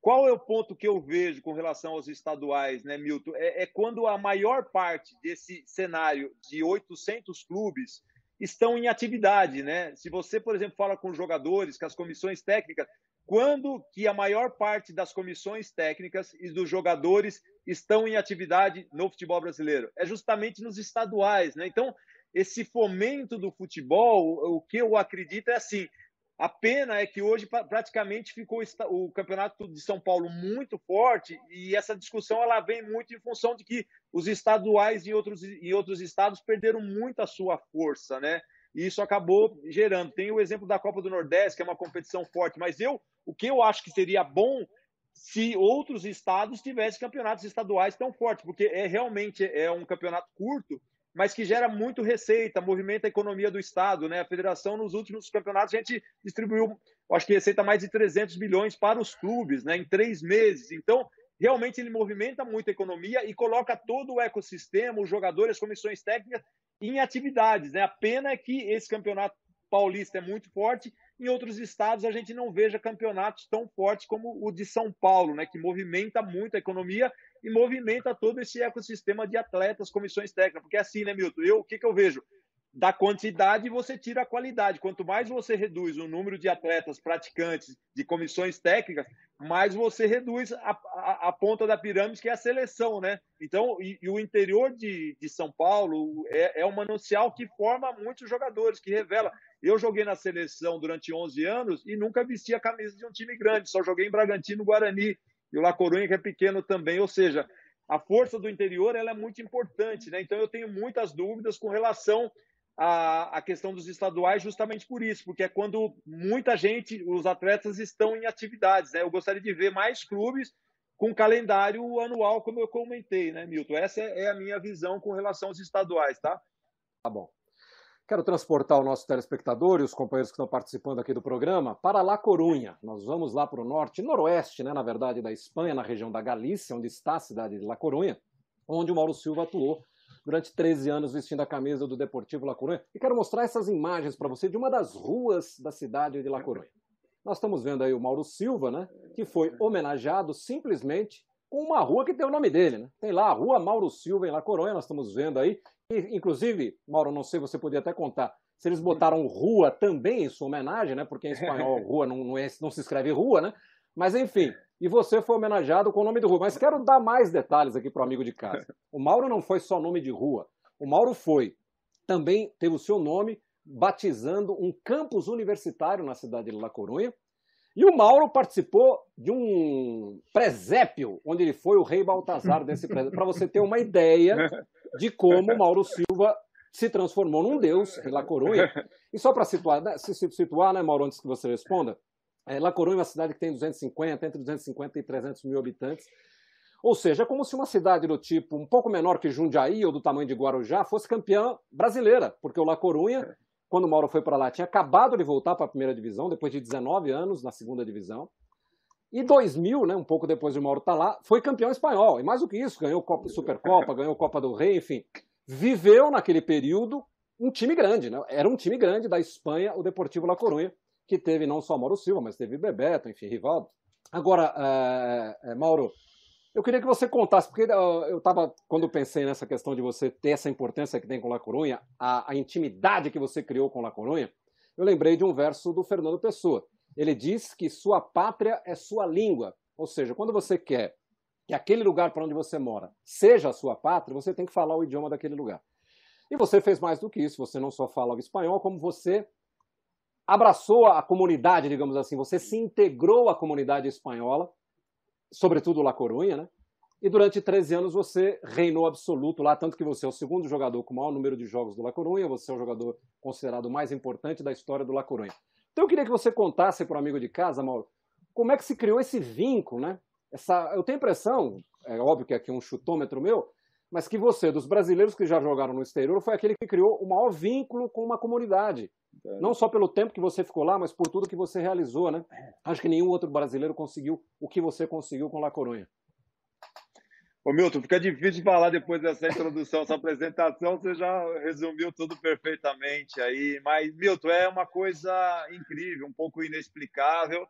Speaker 3: Qual é o ponto que eu vejo com relação aos estaduais, né, Milton? É, é quando a maior parte desse cenário de 800 clubes estão em atividade, né? Se você, por exemplo, fala com jogadores, com as comissões técnicas, quando que a maior parte das comissões técnicas e dos jogadores estão em atividade no futebol brasileiro? É justamente nos estaduais, né? Então, esse fomento do futebol, o que eu acredito é assim, a pena é que hoje praticamente ficou o campeonato de São Paulo muito forte e essa discussão ela vem muito em função de que os estaduais em outros, em outros estados perderam muito a sua força, né? E isso acabou gerando. Tem o exemplo da Copa do Nordeste, que é uma competição forte, mas eu, o que eu acho que seria bom se outros estados tivessem campeonatos estaduais tão fortes, porque é realmente é um campeonato curto mas que gera muito receita, movimenta a economia do Estado. Né? A federação, nos últimos campeonatos, a gente distribuiu, acho que receita mais de 300 milhões para os clubes né? em três meses. Então, realmente, ele movimenta muito a economia e coloca todo o ecossistema, os jogadores, as comissões técnicas, em atividades. Né? A pena é que esse campeonato paulista é muito forte, em outros estados a gente não veja campeonatos tão fortes como o de São Paulo, né, que movimenta muito a economia e movimenta todo esse ecossistema de atletas, comissões técnicas. Porque é assim, né, Milton? Eu, o que, que eu vejo? da quantidade você tira a qualidade. Quanto mais você reduz o número de atletas praticantes, de comissões técnicas, mais você reduz a, a, a ponta da pirâmide, que é a seleção, né? Então, e, e o interior de, de São Paulo é, é um manancial que forma muitos jogadores, que revela. Eu joguei na seleção durante 11 anos e nunca vesti a camisa de um time grande, só joguei em Bragantino, Guarani e o La Coruña, que é pequeno também. Ou seja, a força do interior ela é muito importante, né? Então, eu tenho muitas dúvidas com relação a, a questão dos estaduais justamente por isso, porque é quando muita gente, os atletas estão em atividades. Né? Eu gostaria de ver mais clubes com calendário anual, como eu comentei, né, Milton? Essa é a minha visão com relação aos estaduais, tá?
Speaker 2: Tá bom. Quero transportar o nosso telespectador e os companheiros que estão participando aqui do programa para La Corunha. Nós vamos lá para o norte, noroeste, né, na verdade, da Espanha, na região da Galícia, onde está a cidade de La Corunha, onde o Mauro Silva atuou durante 13 anos vestindo a camisa do Deportivo La Coruña. E quero mostrar essas imagens para você de uma das ruas da cidade de La Coruña. Nós estamos vendo aí o Mauro Silva, né, que foi homenageado simplesmente com uma rua que tem o nome dele. Né? Tem lá a Rua Mauro Silva em La Coruña, nós estamos vendo aí. Inclusive, Mauro, não sei, você podia até contar, se eles botaram rua também em sua homenagem, né? Porque em espanhol rua não, não, é, não se escreve rua, né? Mas enfim, e você foi homenageado com o nome de rua. Mas quero dar mais detalhes aqui para o amigo de casa. O Mauro não foi só nome de rua. O Mauro foi, também teve o seu nome batizando um campus universitário na cidade de La Coruña. E o Mauro participou de um presépio, onde ele foi o rei Baltazar desse presépio, para você ter uma ideia de como Mauro Silva se transformou num deus La Coruña. E só para situar, né, se situar, né, Mauro, antes que você responda, é, La Coruña é uma cidade que tem 250, entre 250 e 300 mil habitantes. Ou seja, é como se uma cidade do tipo um pouco menor que Jundiaí ou do tamanho de Guarujá fosse campeã brasileira, porque o La Coruña, quando o Mauro foi para lá, tinha acabado de voltar para a primeira divisão, depois de 19 anos na segunda divisão. E 2000, né, um pouco depois de Mauro estar tá lá, foi campeão espanhol. E mais do que isso, ganhou Copa, Supercopa, ganhou Copa do Rei, enfim. Viveu naquele período um time grande, né? Era um time grande da Espanha, o Deportivo La Coruña que teve não só Mauro Silva, mas teve Bebeto, enfim, Rivaldo. Agora, é, é, Mauro, eu queria que você contasse, porque eu estava, quando pensei nessa questão de você ter essa importância que tem com La Corunha, a, a intimidade que você criou com La Corunha, eu lembrei de um verso do Fernando Pessoa. Ele diz que sua pátria é sua língua. Ou seja, quando você quer que aquele lugar para onde você mora seja a sua pátria, você tem que falar o idioma daquele lugar. E você fez mais do que isso. Você não só fala o espanhol, como você abraçou a comunidade, digamos assim, você se integrou à comunidade espanhola, sobretudo La Coruña, né? E durante 13 anos você reinou absoluto lá, tanto que você é o segundo jogador com o maior número de jogos do La Coruña, você é o jogador considerado mais importante da história do La Coruña. Então eu queria que você contasse para o amigo de casa, Mauro, como é que se criou esse vínculo, né? Essa, eu tenho a impressão, é óbvio que aqui é um chutômetro meu, mas que você, dos brasileiros que já jogaram no exterior, foi aquele que criou o maior vínculo com uma comunidade. É. Não só pelo tempo que você ficou lá, mas por tudo que você realizou, né? Acho que nenhum outro brasileiro conseguiu o que você conseguiu com La Coruña.
Speaker 3: Ô Milton, fica difícil falar depois dessa introdução, essa apresentação, você já resumiu tudo perfeitamente aí. Mas, Milton, é uma coisa incrível, um pouco inexplicável.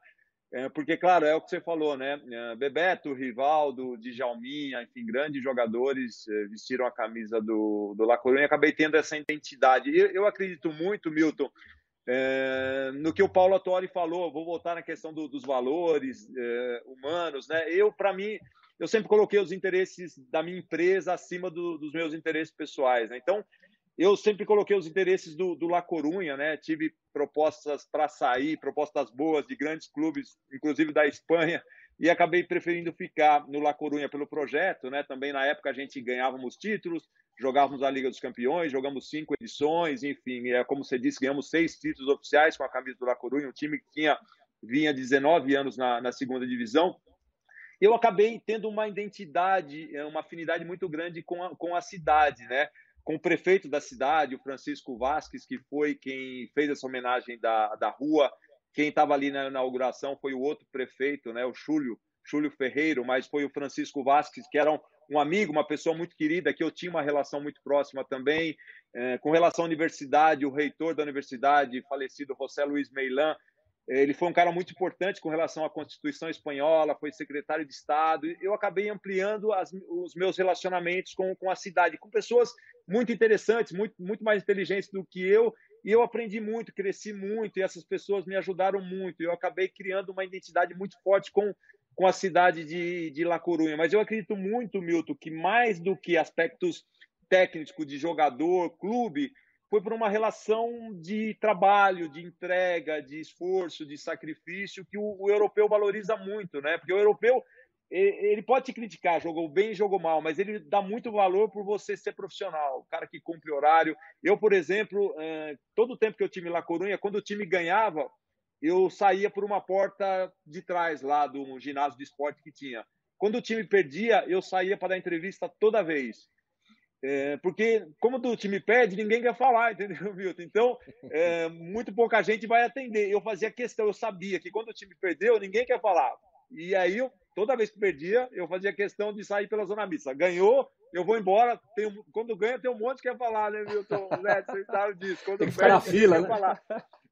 Speaker 3: É, porque, claro, é o que você falou, né? É, Bebeto, Rivaldo, Djalminha, enfim, grandes jogadores é, vestiram a camisa do, do La Coruña e acabei tendo essa identidade. E eu acredito muito, Milton, é, no que o Paulo Attori falou, vou voltar na questão do, dos valores é, humanos, né? Eu, para mim, eu sempre coloquei os interesses da minha empresa acima do, dos meus interesses pessoais, né? Então, eu sempre coloquei os interesses do, do La Corunha, né? Tive propostas para sair, propostas boas de grandes clubes, inclusive da Espanha, e acabei preferindo ficar no La Corunha pelo projeto, né? Também na época a gente ganhávamos títulos, jogávamos a Liga dos Campeões, jogamos cinco edições, enfim, é como você disse, ganhamos seis títulos oficiais com a camisa do La Corunha, um time que tinha vinha 19 anos na, na segunda divisão. Eu acabei tendo uma identidade, uma afinidade muito grande com a, com a cidade, né? com o prefeito da cidade, o Francisco Vasques, que foi quem fez essa homenagem da, da rua. Quem estava ali na inauguração foi o outro prefeito, né, o Chúlio, Chúlio Ferreiro, mas foi o Francisco Vasques, que era um, um amigo, uma pessoa muito querida, que eu tinha uma relação muito próxima também. É, com relação à universidade, o reitor da universidade, falecido José Luiz Meilan, Ele foi um cara muito importante com relação à Constituição espanhola, foi secretário de Estado. Eu acabei ampliando as, os meus relacionamentos com, com a cidade, com pessoas muito interessantes, muito, muito mais inteligentes do que eu. E eu aprendi muito, cresci muito, e essas pessoas me ajudaram muito. Eu acabei criando uma identidade muito forte com, com a cidade de, de La Corunha. Mas eu acredito muito, Milton, que mais do que aspectos técnicos de jogador, clube, foi por uma relação de trabalho, de entrega, de esforço, de sacrifício que o, o, europeu valoriza muito, né? Porque o europeu ele pode te criticar, jogou bem, jogou mal, mas ele dá muito valor por você ser profissional, o cara que cumpre horário. Eu, por exemplo, todo o tempo que eu tive lá Corunha, quando o time ganhava, eu saía por uma porta de trás lá do ginásio de esporte que tinha. Quando o time perdia, eu saía para dar entrevista toda vez. É, porque, como do time pede, ninguém quer falar, entendeu, Milton? Então, é, muito pouca gente vai atender. Eu fazia questão, eu sabia que quando o time perdeu, ninguém quer falar. E aí, eu, toda vez que perdia, eu fazia questão de sair pela zona mista. Ganhou, eu vou embora. Tem, quando ganha, tem um monte que quer falar, né, Milton? Né, você sabe disso. Quando
Speaker 2: tem que perde, ficar na fila, né?
Speaker 3: Falar.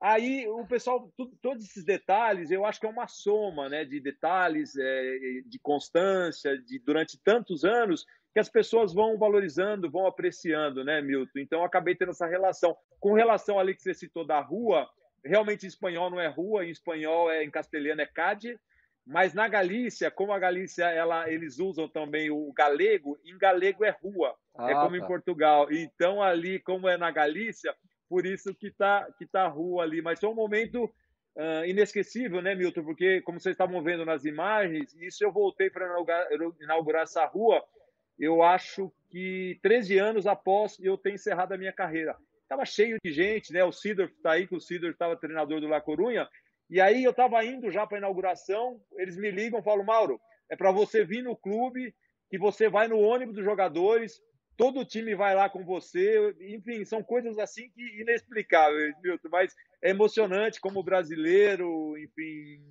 Speaker 3: Aí, o pessoal, tudo, todos esses detalhes, eu acho que é uma soma né, de detalhes, é, de constância, de durante tantos anos que as pessoas vão valorizando, vão apreciando, né, Milton? Então, acabei tendo essa relação. Com relação ali que você citou da rua, realmente em espanhol não é rua, em espanhol é em castelhano é cade, mas na Galícia, como a Galícia ela, eles usam também o galego, em galego é rua, é ah, é como tá. em Portugal. Então ali, como é na Galícia, por isso que tá que tá rua ali. Mas foi um momento uh, inesquecível, né, Milton? Porque como vocês estavam vendo nas imagens, isso eu voltei para inaugurar, inaugurar essa rua eu acho que 13 anos após eu ter encerrado a minha carreira. Estava cheio de gente, né? O Sidor está aí, que o Sidor estava treinador do La Corunha. E aí eu estava indo já para a inauguração, eles me ligam, falam, Mauro, é para você vir no clube, que você vai no ônibus dos jogadores, todo o time vai lá com você, enfim, são coisas assim que inexplicáveis, Milton, mas é emocionante como brasileiro, enfim,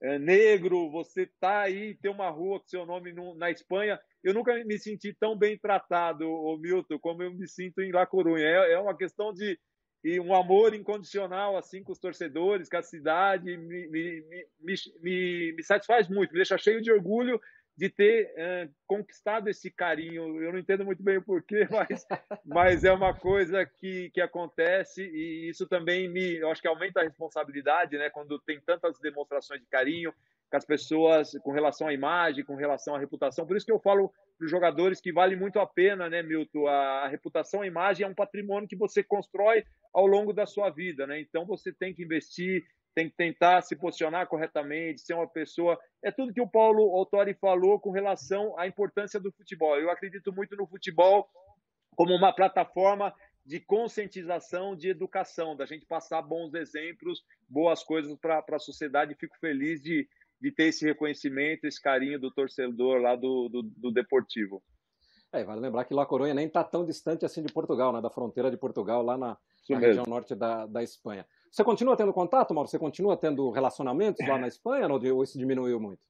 Speaker 3: é negro, você tá aí, tem uma rua com seu nome no, na Espanha, eu nunca me senti tão bem tratado, o Milton, como eu me sinto em La Corunha. É, é uma questão de e um amor incondicional assim com os torcedores, com a cidade, me, me, me, me, me satisfaz muito, me deixa cheio de orgulho de ter é, conquistado esse carinho. Eu não entendo muito bem o porquê, mas, mas é uma coisa que, que acontece e isso também me, eu acho que aumenta a responsabilidade, né? Quando tem tantas demonstrações de carinho, com as pessoas com relação à imagem, com relação à reputação. Por isso que eu falo para os jogadores que vale muito a pena, né, Milton? A, reputação, a imagem é um patrimônio que você constrói ao longo da sua vida, né? Então você tem que investir, tem que tentar se posicionar corretamente, ser uma pessoa. É tudo que o Paulo Autori falou com relação à importância do futebol. Eu acredito muito no futebol como uma plataforma de conscientização, de educação, da gente passar bons exemplos, boas coisas para a sociedade. Fico feliz de, de ter esse reconhecimento, esse carinho do torcedor lá do, do, do Deportivo.
Speaker 2: É, vale lembrar que La Coruña nem está tão distante assim de Portugal, né, da fronteira de Portugal, lá na, na região norte da, da Espanha. Você continua tendo contato, Mauro? Você continua tendo relacionamentos lá na Espanha ou isso diminuiu muito?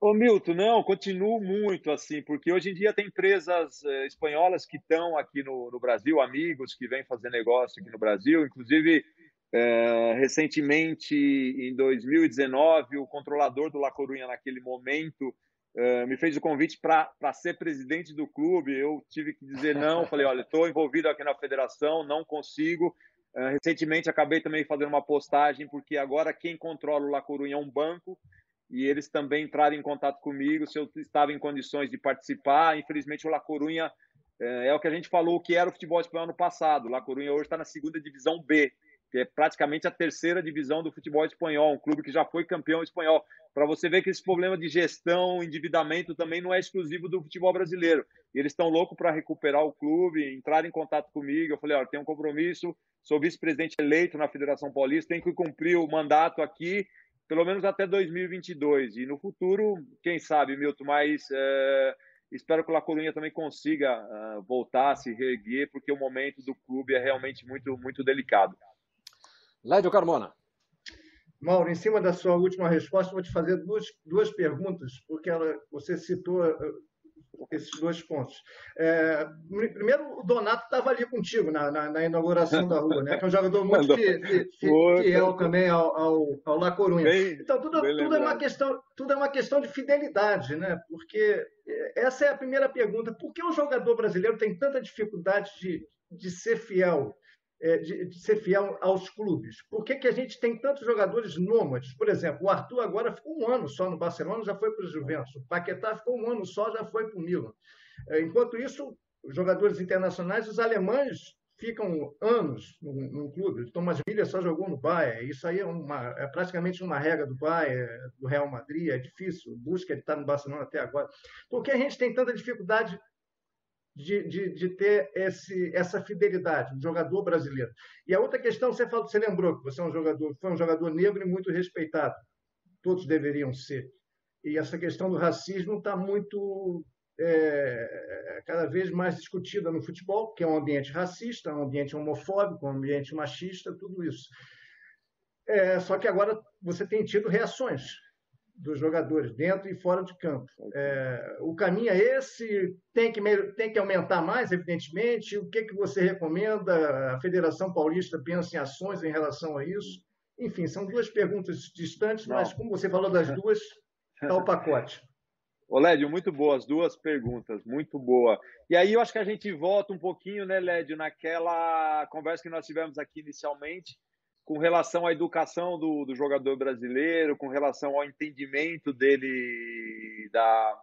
Speaker 3: Ô Milton, não, continuo muito assim, porque hoje em dia tem empresas eh, espanholas que estão aqui no, no, Brasil, amigos que vêm fazer negócio aqui no Brasil, inclusive é, recentemente, em 2019, o controlador do La Coruña, naquele momento, é, me fez o convite para ser presidente do clube. Eu tive que dizer não. Falei: olha, estou envolvido aqui na federação, não consigo. É, recentemente, acabei também fazendo uma postagem, porque agora quem controla o La Coruña é um banco e eles também entraram em contato comigo se eu estava em condições de participar. Infelizmente, o La Coruña é, o que a gente falou que era o futebol espanhol no passado. O La Coruña hoje está na segunda divisão B que é praticamente a terceira divisão do futebol espanhol, um clube que já foi campeão espanhol. Para você ver que esse problema de gestão, endividamento também não é exclusivo do futebol brasileiro. E eles estão loucos para recuperar o clube, entrar em contato comigo. Eu falei: olha, tem um compromisso, sou vice-presidente eleito na Federação Paulista, tenho que cumprir o mandato aqui, pelo menos até 2022. E no futuro, quem sabe, Milton, mas. É... Espero que o La Coruña também consiga uh, voltar a se reerguer, porque o momento do clube é realmente muito, muito delicado.
Speaker 2: Lédio Carmona.
Speaker 4: Mauro, em cima da sua última resposta, vou te fazer duas, duas perguntas, porque ela, você citou, esses dois pontos. É, primeiro, o Donato estava ali contigo na, na, na, inauguração da rua, né? que é um jogador muito fiel também ao, ao, ao La Corunha. Bem, então, tudo, tudo, é uma questão, tudo é uma questão de fidelidade, né? porque essa é a primeira pergunta. Por que o jogador brasileiro tem tanta dificuldade de, de ser fiel? É, de, de, ser fiel aos clubes. Por que, que a gente tem tantos jogadores nômades? Por exemplo, o Arthur agora ficou um ano só no Barcelona, já foi para o Juventus. O Paquetá ficou um ano só, já foi para o Milan. É, enquanto isso, os jogadores internacionais, os alemães ficam anos num, num clube. Thomas Miller só jogou no Bayern. Isso aí é, uma, é praticamente uma regra do Bayern, do Real Madrid. É difícil. Busca ele estar tá no Barcelona até agora. Por que a gente tem tanta dificuldade de, de, de, ter esse, essa fidelidade, um jogador brasileiro. E a outra questão, você, falou, você lembrou que você é um jogador, foi um jogador negro e muito respeitado. Todos deveriam ser. E essa questão do racismo está muito é, cada vez mais discutida no futebol, que é um ambiente racista, um ambiente homofóbico, um ambiente machista, tudo isso. É, só que agora você tem tido reações dos jogadores, dentro e fora de campo. É, o caminho é esse, tem que, tem que aumentar mais, evidentemente. O que, que você recomenda? A Federação Paulista pensa em ações em relação a isso? Enfim, são duas perguntas distantes, Não. mas como você falou das duas, está o pacote.
Speaker 3: Ô, Lédio, muito boas, duas perguntas, muito boa. E aí eu acho que a gente volta um pouquinho, né, Lédio, naquela conversa que nós tivemos aqui inicialmente, com relação à educação do, do jogador brasileiro, com relação ao entendimento dele da,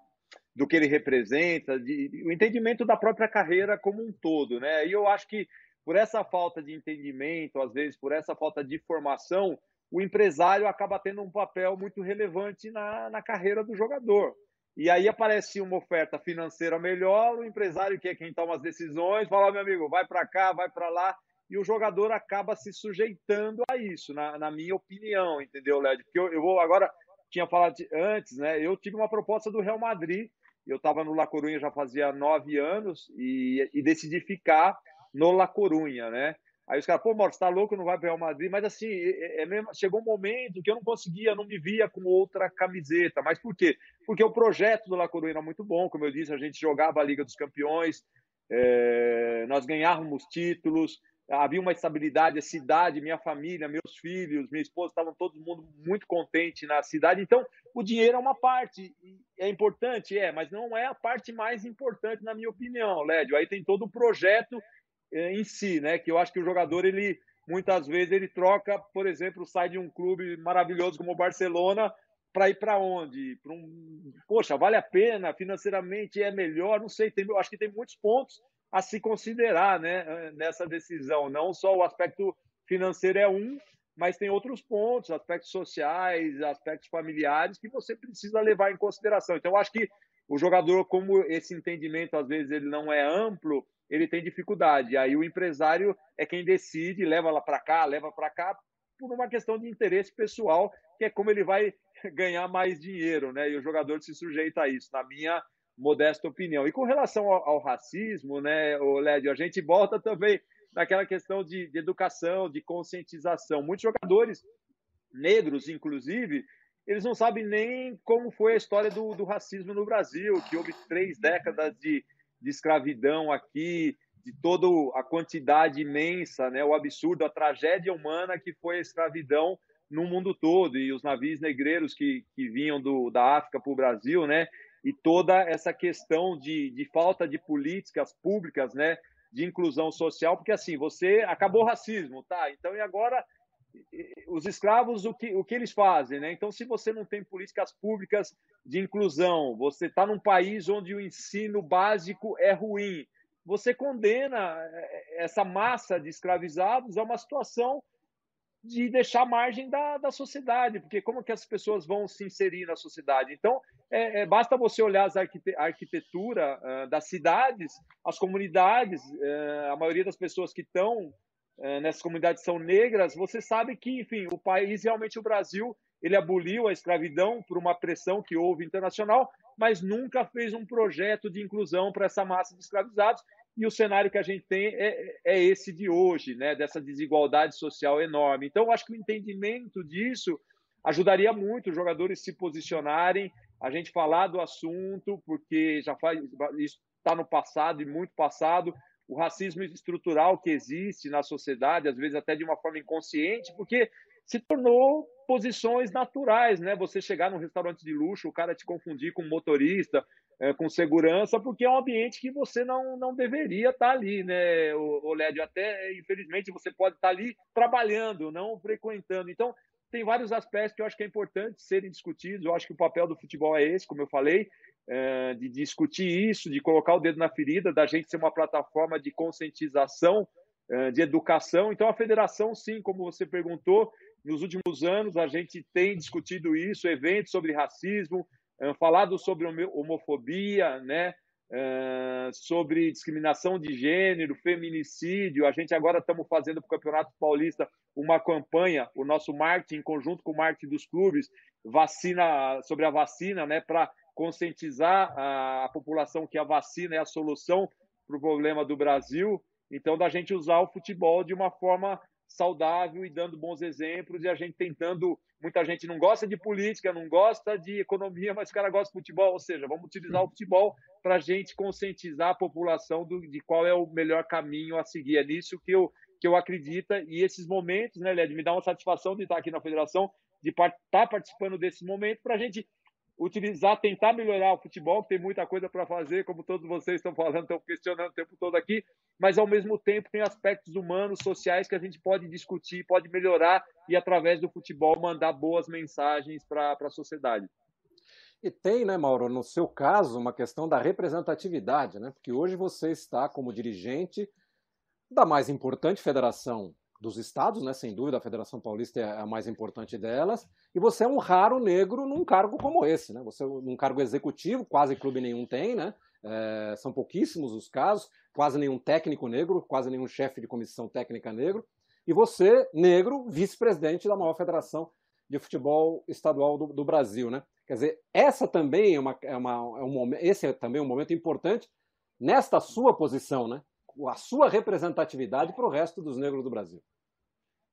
Speaker 3: do que ele representa, de, o entendimento da própria carreira como um todo, né? E eu acho que por essa falta de entendimento, às vezes por essa falta de formação, o empresário acaba tendo um papel muito relevante na, na carreira do jogador. E aí aparece uma oferta financeira melhor, o empresário que é quem toma as decisões, fala, meu amigo, vai para cá, vai para lá, e o jogador acaba se sujeitando a isso, na, na minha opinião, entendeu, Led? Porque eu, eu, vou agora, tinha falado antes, né? Eu tive uma proposta do Real Madrid, eu estava no La Corunha já fazia nove anos e, e decidi ficar no La Corunha, né? Aí os caras, pô, você tá louco, não vai para o Real Madrid, mas assim, é, é mesmo, chegou um momento que eu não conseguia, não me via com outra camiseta. Mas por quê? Porque o projeto do La Corunha era muito bom, como eu disse, a gente jogava a Liga dos Campeões, é, nós ganhávamos títulos, havia uma estabilidade, a cidade, minha família, meus filhos, minha esposa, estavam todo mundo muito contente na cidade. Então, o dinheiro é uma parte, é importante, é, mas não é a parte mais importante, na minha opinião, Lédio. Aí tem todo o projeto é, em si, né? Que eu acho que o jogador, ele muitas vezes, ele troca, por exemplo, sai de um clube maravilhoso como o Barcelona para ir para onde? Um, poxa, vale a pena, financeiramente é melhor, não sei, tem, eu acho que tem muitos pontos a se considerar né, nessa decisão. Não só o aspecto financeiro é um, mas tem outros pontos, aspectos sociais, aspectos familiares que você precisa levar em consideração. Então, eu acho que o jogador, como esse entendimento às vezes ele não é amplo, ele tem dificuldade. Aí o empresário é quem decide, leva lá para cá, leva para cá, por uma questão de interesse pessoal, que é como ele vai ganhar mais dinheiro, né? E o jogador se sujeita a isso. Na minha modesta opinião. E com relação ao, ao racismo, né, Lédio, a gente volta também naquela questão de, de, educação, de conscientização. Muitos jogadores negros, inclusive, eles não sabem nem como foi a história do, do racismo no Brasil, que houve três décadas de, de escravidão aqui, de toda a quantidade imensa, né, o absurdo, a tragédia humana que foi a escravidão no mundo todo e os navios negreiros que, que vinham do, da África para o Brasil, né? E toda essa questão de, de falta de políticas públicas, né, de inclusão social, porque assim, você acabou o racismo, tá? Então, e agora os escravos, o que, o que eles fazem, né? Então, se você não tem políticas públicas de inclusão, você está num país onde o ensino básico é ruim, você condena essa massa de escravizados a uma situação de deixar margem da, da sociedade, porque como que as pessoas vão se inserir na sociedade? Então, é, é, basta você olhar as arquite a arquitetura uh, das cidades, as comunidades, uh, a maioria das pessoas que estão uh, nessas comunidades são negras, você sabe que, enfim, o país, realmente o Brasil, ele aboliu a escravidão por uma pressão que houve internacional, mas nunca fez um projeto de inclusão para essa massa de escravizados, e o cenário que a gente tem é, é esse de hoje, né, dessa desigualdade social enorme. Então, acho que o entendimento disso ajudaria muito os jogadores se posicionarem a gente falar do assunto, porque já faz isso está no passado e muito passado. O racismo estrutural que existe na sociedade, às vezes até de uma forma inconsciente, porque se tornou posições naturais, né? Você chegar num restaurante de luxo, o cara te confundir com motorista, é, com segurança, porque é um ambiente que você não, não deveria estar ali, né, o, o? Até, infelizmente, você pode estar ali trabalhando, não frequentando. Então, tem vários aspectos que eu acho que é importante serem discutidos. Eu acho que o papel do futebol é esse, como eu falei, é, de discutir isso, de colocar o dedo na ferida, da gente ser uma plataforma de conscientização, é, de educação. Então, a federação, sim, como você perguntou, nos últimos anos a gente tem discutido isso, eventos sobre racismo, falado sobre homofobia, né? sobre discriminação de gênero, feminicídio. A gente agora estamos fazendo para o Campeonato Paulista uma campanha, o nosso marketing, em conjunto com o marketing dos clubes, vacina sobre a vacina, né, para conscientizar a população que a vacina é a solução para o problema do Brasil. Então, da gente usar o futebol de uma forma saudável e dando bons exemplos e a gente tentando. Muita gente não gosta de política, não gosta de economia, mas o cara gosta de futebol. Ou seja, vamos utilizar o futebol para a gente conscientizar a população do, de qual é o melhor caminho a seguir. É nisso que eu, que eu acredito. E esses momentos, né, Led, me dá uma satisfação de estar aqui na federação, de estar tá participando desse momento para a gente utilizar, tentar melhorar o futebol, que tem muita coisa para fazer, como todos vocês estão falando, estão questionando o tempo todo aqui, mas ao mesmo tempo tem aspectos humanos, sociais que a gente pode discutir, pode melhorar e através do futebol mandar boas mensagens para a sociedade.
Speaker 2: E tem, né, Mauro, no seu caso, uma questão da representatividade, né? Porque hoje você está como dirigente da mais importante federação dos estados, né? Sem dúvida, a Federação Paulista é a mais importante delas. E você é um raro negro num cargo como esse, né? Você num cargo executivo, quase clube nenhum tem, né? É, são pouquíssimos os casos, quase nenhum técnico negro, quase nenhum chefe de comissão técnica negro. E você, negro, vice-presidente da maior federação de futebol estadual do, do, Brasil, né? Quer dizer, essa também é uma, é uma é um, esse é também um momento importante nesta sua posição, né? A sua representatividade para o resto dos negros do Brasil.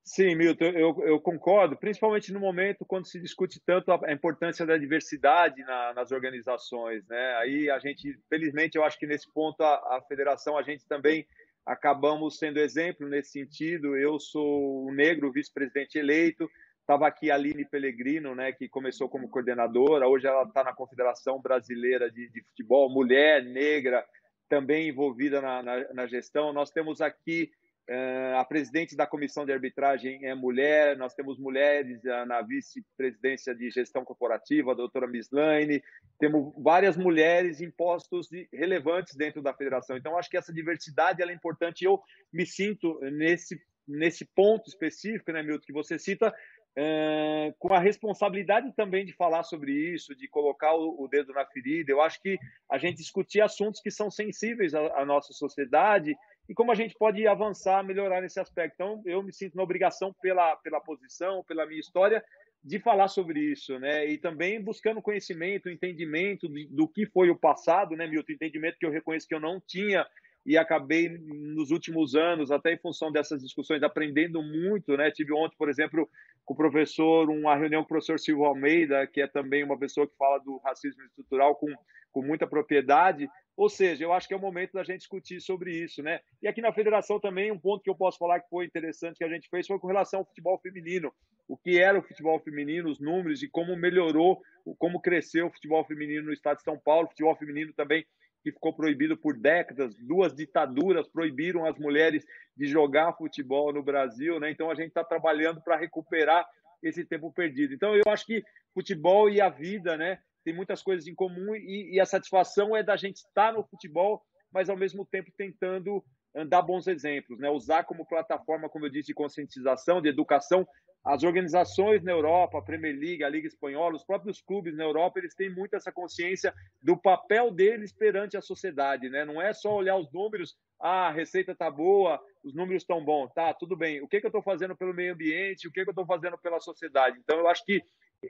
Speaker 3: Sim, Milton, eu, eu, concordo, principalmente no momento quando se discute tanto a, importância da diversidade na, nas organizações, né? Aí a gente, felizmente, eu acho que nesse ponto a, a federação, a gente também acabamos sendo exemplo nesse sentido. Eu sou um negro vice-presidente eleito, estava aqui a Aline Pellegrino, né, que começou como coordenadora, hoje ela está na Confederação Brasileira de, de Futebol, mulher, negra, também envolvida na, na, na gestão. Nós temos aqui uh, a presidente da comissão de arbitragem é mulher, nós temos mulheres na vice-presidência de gestão corporativa, a doutora Mislaine, temos várias mulheres em postos de, relevantes dentro da federação. Então, acho que essa diversidade é importante. Eu me sinto nesse, nesse ponto específico, né, Milton, que você cita, Uh, com a responsabilidade também de falar sobre isso, de colocar o, o, dedo na ferida. Eu acho que a gente discutir assuntos que são sensíveis à, à, nossa sociedade e como a gente pode avançar, melhorar nesse aspecto. Então, eu me sinto na obrigação pela, pela posição, pela minha história, de falar sobre isso, né? E também buscando conhecimento, entendimento do, do que foi o passado, né, Milton? Entendimento que eu reconheço que eu não tinha e acabei nos últimos anos, até em função dessas discussões, aprendendo muito, né? Tive ontem, por exemplo, com o professor, uma reunião com o professor Silvio Almeida, que é também uma pessoa que fala do racismo estrutural com, com muita propriedade. Ou seja, eu acho que é o momento da gente discutir sobre isso, né? E aqui na federação também, um ponto que eu posso falar que foi interessante que a gente fez foi com relação ao futebol feminino. O que era o futebol feminino, os números e como melhorou, como cresceu o futebol feminino no estado de São Paulo. O futebol feminino também que ficou proibido por décadas, duas ditaduras proibiram as mulheres de jogar futebol no Brasil, né? Então a gente está trabalhando para recuperar esse tempo perdido. Então eu acho que futebol e a vida, né, tem muitas coisas em comum e, e a satisfação é da gente estar no futebol, mas ao mesmo tempo tentando dar bons exemplos, né? Usar como plataforma, como eu disse, de conscientização, de educação, as organizações na Europa, a Premier League, a Liga Espanhola, os próprios clubes na Europa, eles têm muito essa consciência do papel deles perante a sociedade, né? Não é só olhar os números, ah, a receita tá boa, os números estão bons, tá, tudo bem. O que, que eu estou fazendo pelo meio ambiente? O que, que eu estou fazendo pela sociedade? Então, eu acho que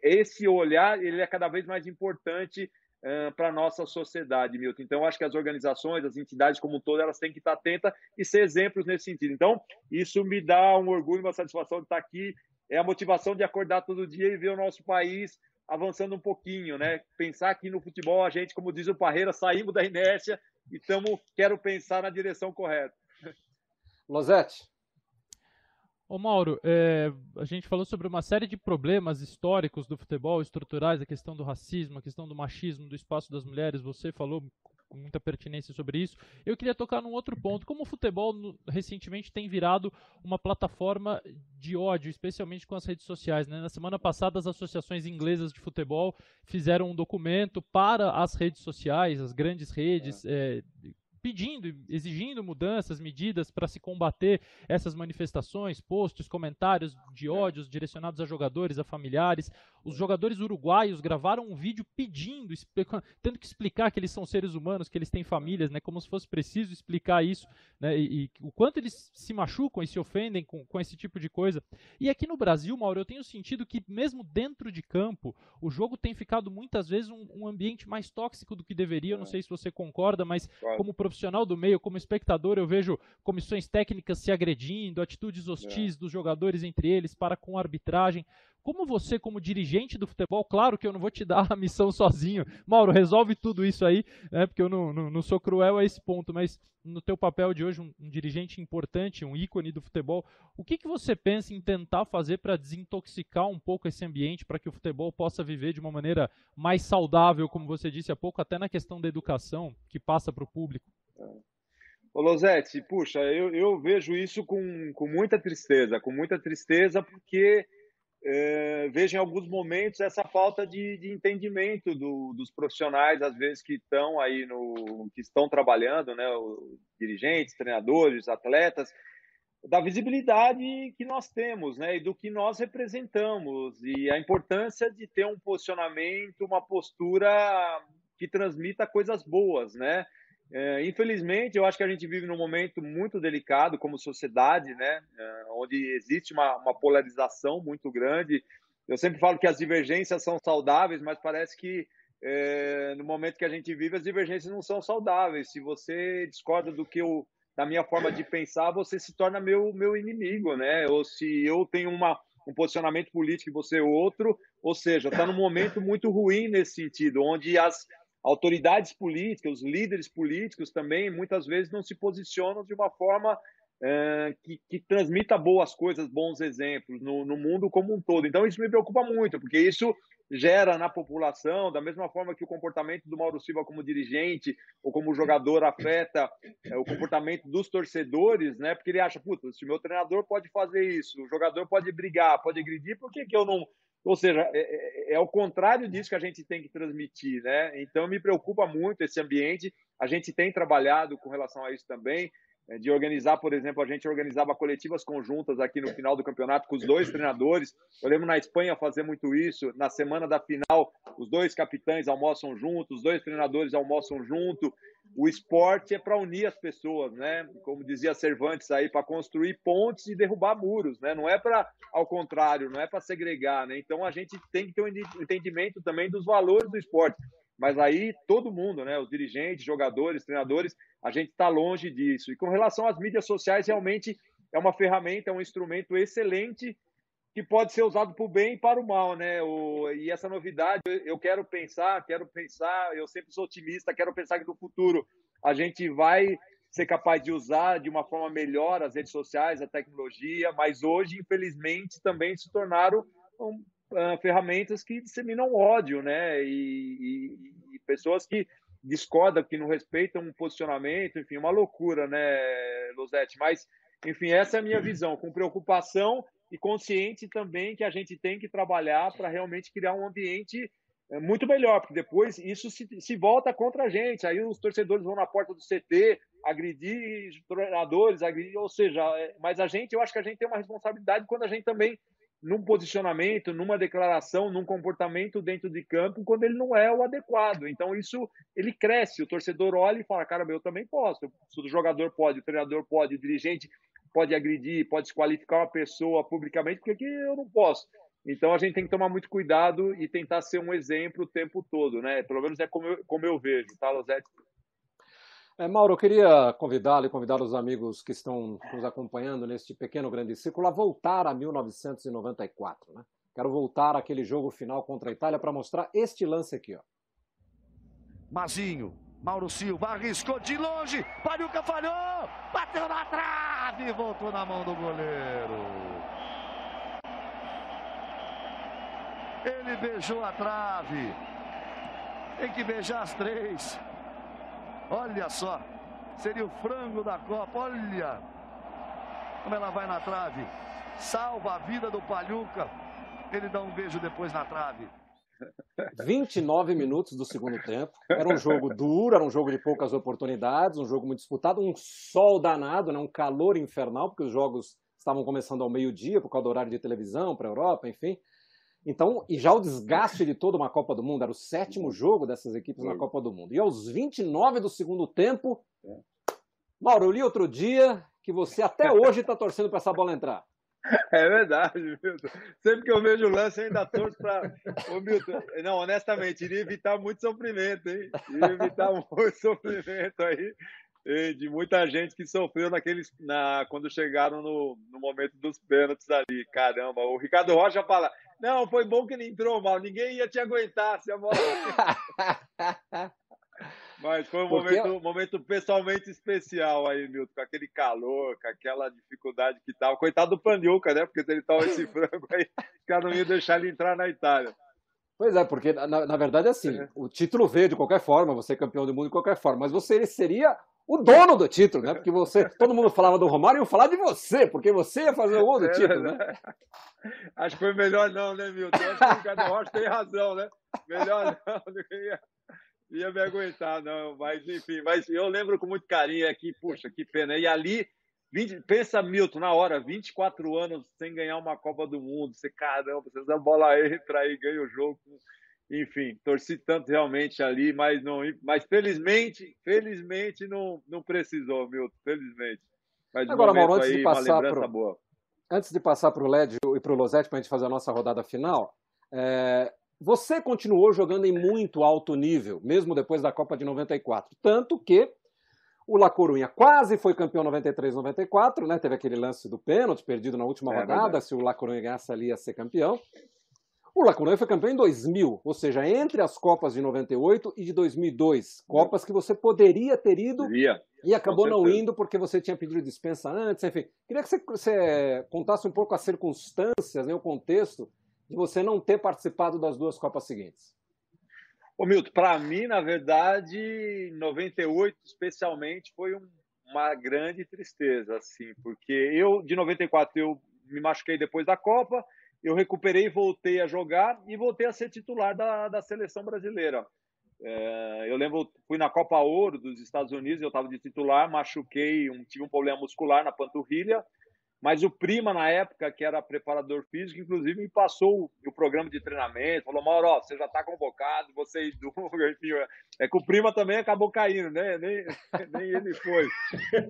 Speaker 3: esse olhar ele é cada vez mais importante uh, para a nossa sociedade, Milton. Então, eu acho que as organizações, as entidades como um todo, elas têm que estar atentas e ser exemplos nesse sentido. Então, isso me dá um orgulho, uma satisfação de estar aqui é a motivação de acordar todo dia e ver o nosso país avançando um pouquinho, né? Pensar que no futebol a gente, como diz o Parreira, saímos da inércia e estamos, quero pensar na direção correta.
Speaker 2: Losete.
Speaker 5: Ô Mauro, é, a gente falou sobre uma série de problemas históricos do futebol, estruturais, a questão do racismo, a questão do machismo, do espaço das mulheres. Você falou com muita pertinência sobre isso. Eu queria tocar num outro ponto. Como o futebol recentemente tem virado uma plataforma de ódio, especialmente com as redes sociais. Né? Na semana passada, as associações inglesas de futebol fizeram um documento para as redes sociais, as grandes redes, é. É, pedindo, exigindo mudanças, medidas para se combater essas manifestações, posts, comentários de ódios direcionados a jogadores, a familiares. Os jogadores uruguaios gravaram um vídeo pedindo, tendo que explicar que eles são seres humanos, que eles têm famílias, né, como se fosse preciso explicar isso, né, e, e o quanto eles se machucam e se ofendem com, com esse tipo de coisa. E aqui no Brasil, Mauro, eu tenho sentido que mesmo dentro de campo, o jogo tem ficado muitas vezes um, um ambiente mais tóxico do que deveria. Eu não sei se você concorda, mas como profissional profissional do meio, como espectador, eu vejo comissões técnicas se agredindo, atitudes hostis é. dos jogadores entre eles para com a arbitragem. Como você, como dirigente do futebol, claro que eu não vou te dar a missão sozinho. Mauro, resolve tudo isso aí, né, porque eu não, não, não sou cruel a esse ponto, mas no teu papel de hoje, um, um dirigente importante, um ícone do futebol, o que, que você pensa em tentar fazer para desintoxicar um pouco esse ambiente, para que o futebol possa viver de uma maneira mais saudável, como você disse há pouco, até na questão da educação, que passa para o público?
Speaker 3: Ô Losetti, puxa, eu, eu vejo isso com, com muita tristeza, com muita tristeza, porque é, vejo em alguns momentos essa falta de, de entendimento do, dos profissionais, às vezes que estão aí no, que estão trabalhando, né, dirigentes, treinadores, atletas, da visibilidade que nós temos, né, e do que nós representamos e a importância de ter um posicionamento, uma postura que transmita coisas boas, né? É, infelizmente, eu acho que a gente vive num momento muito delicado como sociedade, né? É, onde existe uma, uma, polarização muito grande. Eu sempre falo que as divergências são saudáveis, mas parece que é, no momento que a gente vive, as divergências não são saudáveis. Se você discorda do que eu, da minha forma de pensar, você se torna meu, meu inimigo, né? Ou se eu tenho uma, um posicionamento político e você outro, ou seja, está num momento muito ruim nesse sentido, onde as autoridades políticas, os líderes políticos também, muitas vezes não se posicionam de uma forma é, que, que, transmita boas coisas, bons exemplos no, no, mundo como um todo. Então, isso me preocupa muito, porque isso gera na população, da mesma forma que o comportamento do Mauro Silva como dirigente ou como jogador afeta é, o comportamento dos torcedores, né? Porque ele acha, puta, se o meu treinador pode fazer isso, o jogador pode brigar, pode agredir, por que, que eu não ou seja, é, é, é o contrário disso que a gente tem que transmitir, né? Então me preocupa muito esse ambiente. A gente tem trabalhado com relação a isso também, é, de organizar, por exemplo, a gente organizava coletivas conjuntas aqui no final do campeonato com os dois treinadores. Eu lembro na Espanha fazer muito isso. Na semana da final, os dois capitães almoçam juntos, os dois treinadores almoçam junto o esporte é para unir as pessoas, né? Como dizia Cervantes aí, para construir pontes e derrubar muros, né? Não é para, ao contrário, não é para segregar, né? Então a gente tem que ter um entendimento também dos valores do esporte. Mas aí todo mundo, né? Os dirigentes, jogadores, treinadores, a gente está longe disso. E com relação às mídias sociais, realmente é uma ferramenta, é um instrumento excelente que pode ser usado para o bem e para o mal, né? O, e essa novidade, eu quero pensar, quero pensar, eu sempre sou otimista, quero pensar que no futuro a gente vai ser capaz de usar de uma forma melhor as redes sociais, a tecnologia, mas hoje, infelizmente, também se tornaram uh, ferramentas que disseminam ódio, né? E, e, e pessoas que discordam, que não respeitam um posicionamento, enfim, uma loucura, né, Losete? Mas, enfim, essa é a minha visão, com preocupação e consciente também que a gente tem que trabalhar para realmente criar um ambiente eh, muito melhor, porque depois isso se, se, volta contra a gente. Aí os torcedores vão na porta do CT agredir treinadores, agredir, ou seja, eh, mas a gente, eu acho que a gente tem uma responsabilidade quando a gente também num posicionamento, numa declaração, num comportamento dentro de campo, quando ele não é o adequado. Então isso ele cresce, o torcedor olha e fala, cara, eu também posso. O jogador pode, o treinador pode, o dirigente pode agredir, pode desqualificar uma pessoa publicamente, porque aqui eu não posso. Então a gente tem que tomar muito cuidado e tentar ser um exemplo o tempo todo, né? Pelo menos é como eu, como eu vejo, tá, Lozete?
Speaker 2: É, Mauro, eu queria convidá-lo e convidar os amigos que estão nos acompanhando neste pequeno grande círculo a voltar a 1994, né? Quero voltar àquele jogo final contra a Itália para mostrar este lance aqui, ó.
Speaker 7: Mazinho, Mauro Silva arriscou de longe, Pariuca falhou, bateu na trave, voltou na mão do goleiro. Ele beijou a trave. Tem que beijar as três. Olha só, seria o frango da Copa. Olha como ela vai na trave. Salva a vida do Palhuca. Ele dá um beijo depois na trave.
Speaker 2: 29 minutos do segundo tempo. Era um jogo duro, era um jogo de poucas oportunidades, um jogo muito disputado, um sol danado, né? um calor infernal, porque os jogos estavam começando ao meio-dia por causa do horário de televisão para a Europa, enfim. Então, e já o desgaste de toda uma Copa do Mundo, era o sétimo jogo dessas equipes na Copa do Mundo. E aos 29 do segundo tempo, Mauro, eu li outro dia que você até hoje está torcendo para essa bola entrar.
Speaker 3: É verdade, Milton. Sempre que eu vejo o lance, eu ainda torço para. Ô, Milton, não, honestamente, iria evitar muito sofrimento, hein? Iria evitar muito sofrimento aí de muita gente que sofreu naqueles, na, quando chegaram no, no momento dos pênaltis ali. Caramba, o Ricardo Rocha fala: não, foi bom que ele entrou mal, ninguém ia te aguentar se a bola. Mas foi um Porque... momento, momento pessoalmente especial aí, Milton, com aquele calor, com aquela dificuldade que tava. Coitado do Panilca, né? Porque se ele tava esse frango aí, o cara não ia deixar ele entrar na Itália.
Speaker 2: Pois é, porque na, na verdade é assim, é. o título veio de qualquer forma, você é campeão do mundo de qualquer forma, mas você seria o dono do título, né? Porque você, todo mundo falava do Romário e eu falar de você, porque você ia fazer o gol do é título, né?
Speaker 3: Acho que foi melhor não, né, Milton? Acho que o Ricardo Rocha tem razão, né? Melhor não, ia, ia me aguentar, não. Mas, enfim, mas eu lembro com muito carinho aqui, puxa, que pena. E ali, 20, pensa, Milton, na hora, 24 anos sem ganhar uma Copa do Mundo. Você, caramba, você a bola entra aí, ganha o jogo. Enfim, torci tanto realmente ali, mas não, mas felizmente, felizmente não, não precisou, Milton, felizmente. Mas
Speaker 2: Agora, Mauro, antes aí, de passar pro, boa. Antes de passar para o LED e para o Losetti para a gente fazer a nossa rodada final, é, você continuou jogando em muito alto nível, mesmo depois da Copa de 94. Tanto que o La Corunha quase foi campeão 93-94, né? Teve aquele lance do pênalti perdido na última é, rodada. Verdade. Se o La Corunha ganhasse ali, ia ser campeão. O La Corunha foi campeão em 2000, ou seja, entre as Copas de 98 e de 2002. Copas que você poderia ter ido e acabou não indo porque você tinha pedido dispensa antes, enfim. Queria que você, você contasse um pouco as circunstâncias, né, o contexto de você não ter participado das duas Copas seguintes?
Speaker 3: Ô Milton, para mim, na verdade, 98 especialmente foi um, uma grande tristeza, assim, porque eu, de 94, eu me machuquei depois da Copa, eu recuperei, voltei a jogar e voltei a ser titular da, da seleção brasileira. É, eu lembro, fui na Copa Ouro dos Estados Unidos, eu estava de titular, machuquei, um, tive um problema muscular na panturrilha, mas o Prima, na época, que era preparador físico, inclusive me passou o programa de treinamento, falou, Mauro, ó, você já está convocado, você e enfim, é que o Prima também acabou caindo, né? Nem, nem ele foi.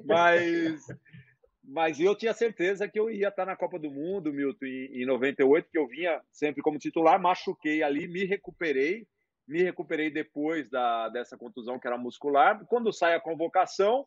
Speaker 3: Mas, mas eu tinha certeza que eu ia estar na Copa do Mundo, Milton, em, em 98, que eu vinha sempre como titular, machuquei ali, me recuperei, me recuperei depois da, dessa contusão que era muscular. Quando sai a convocação,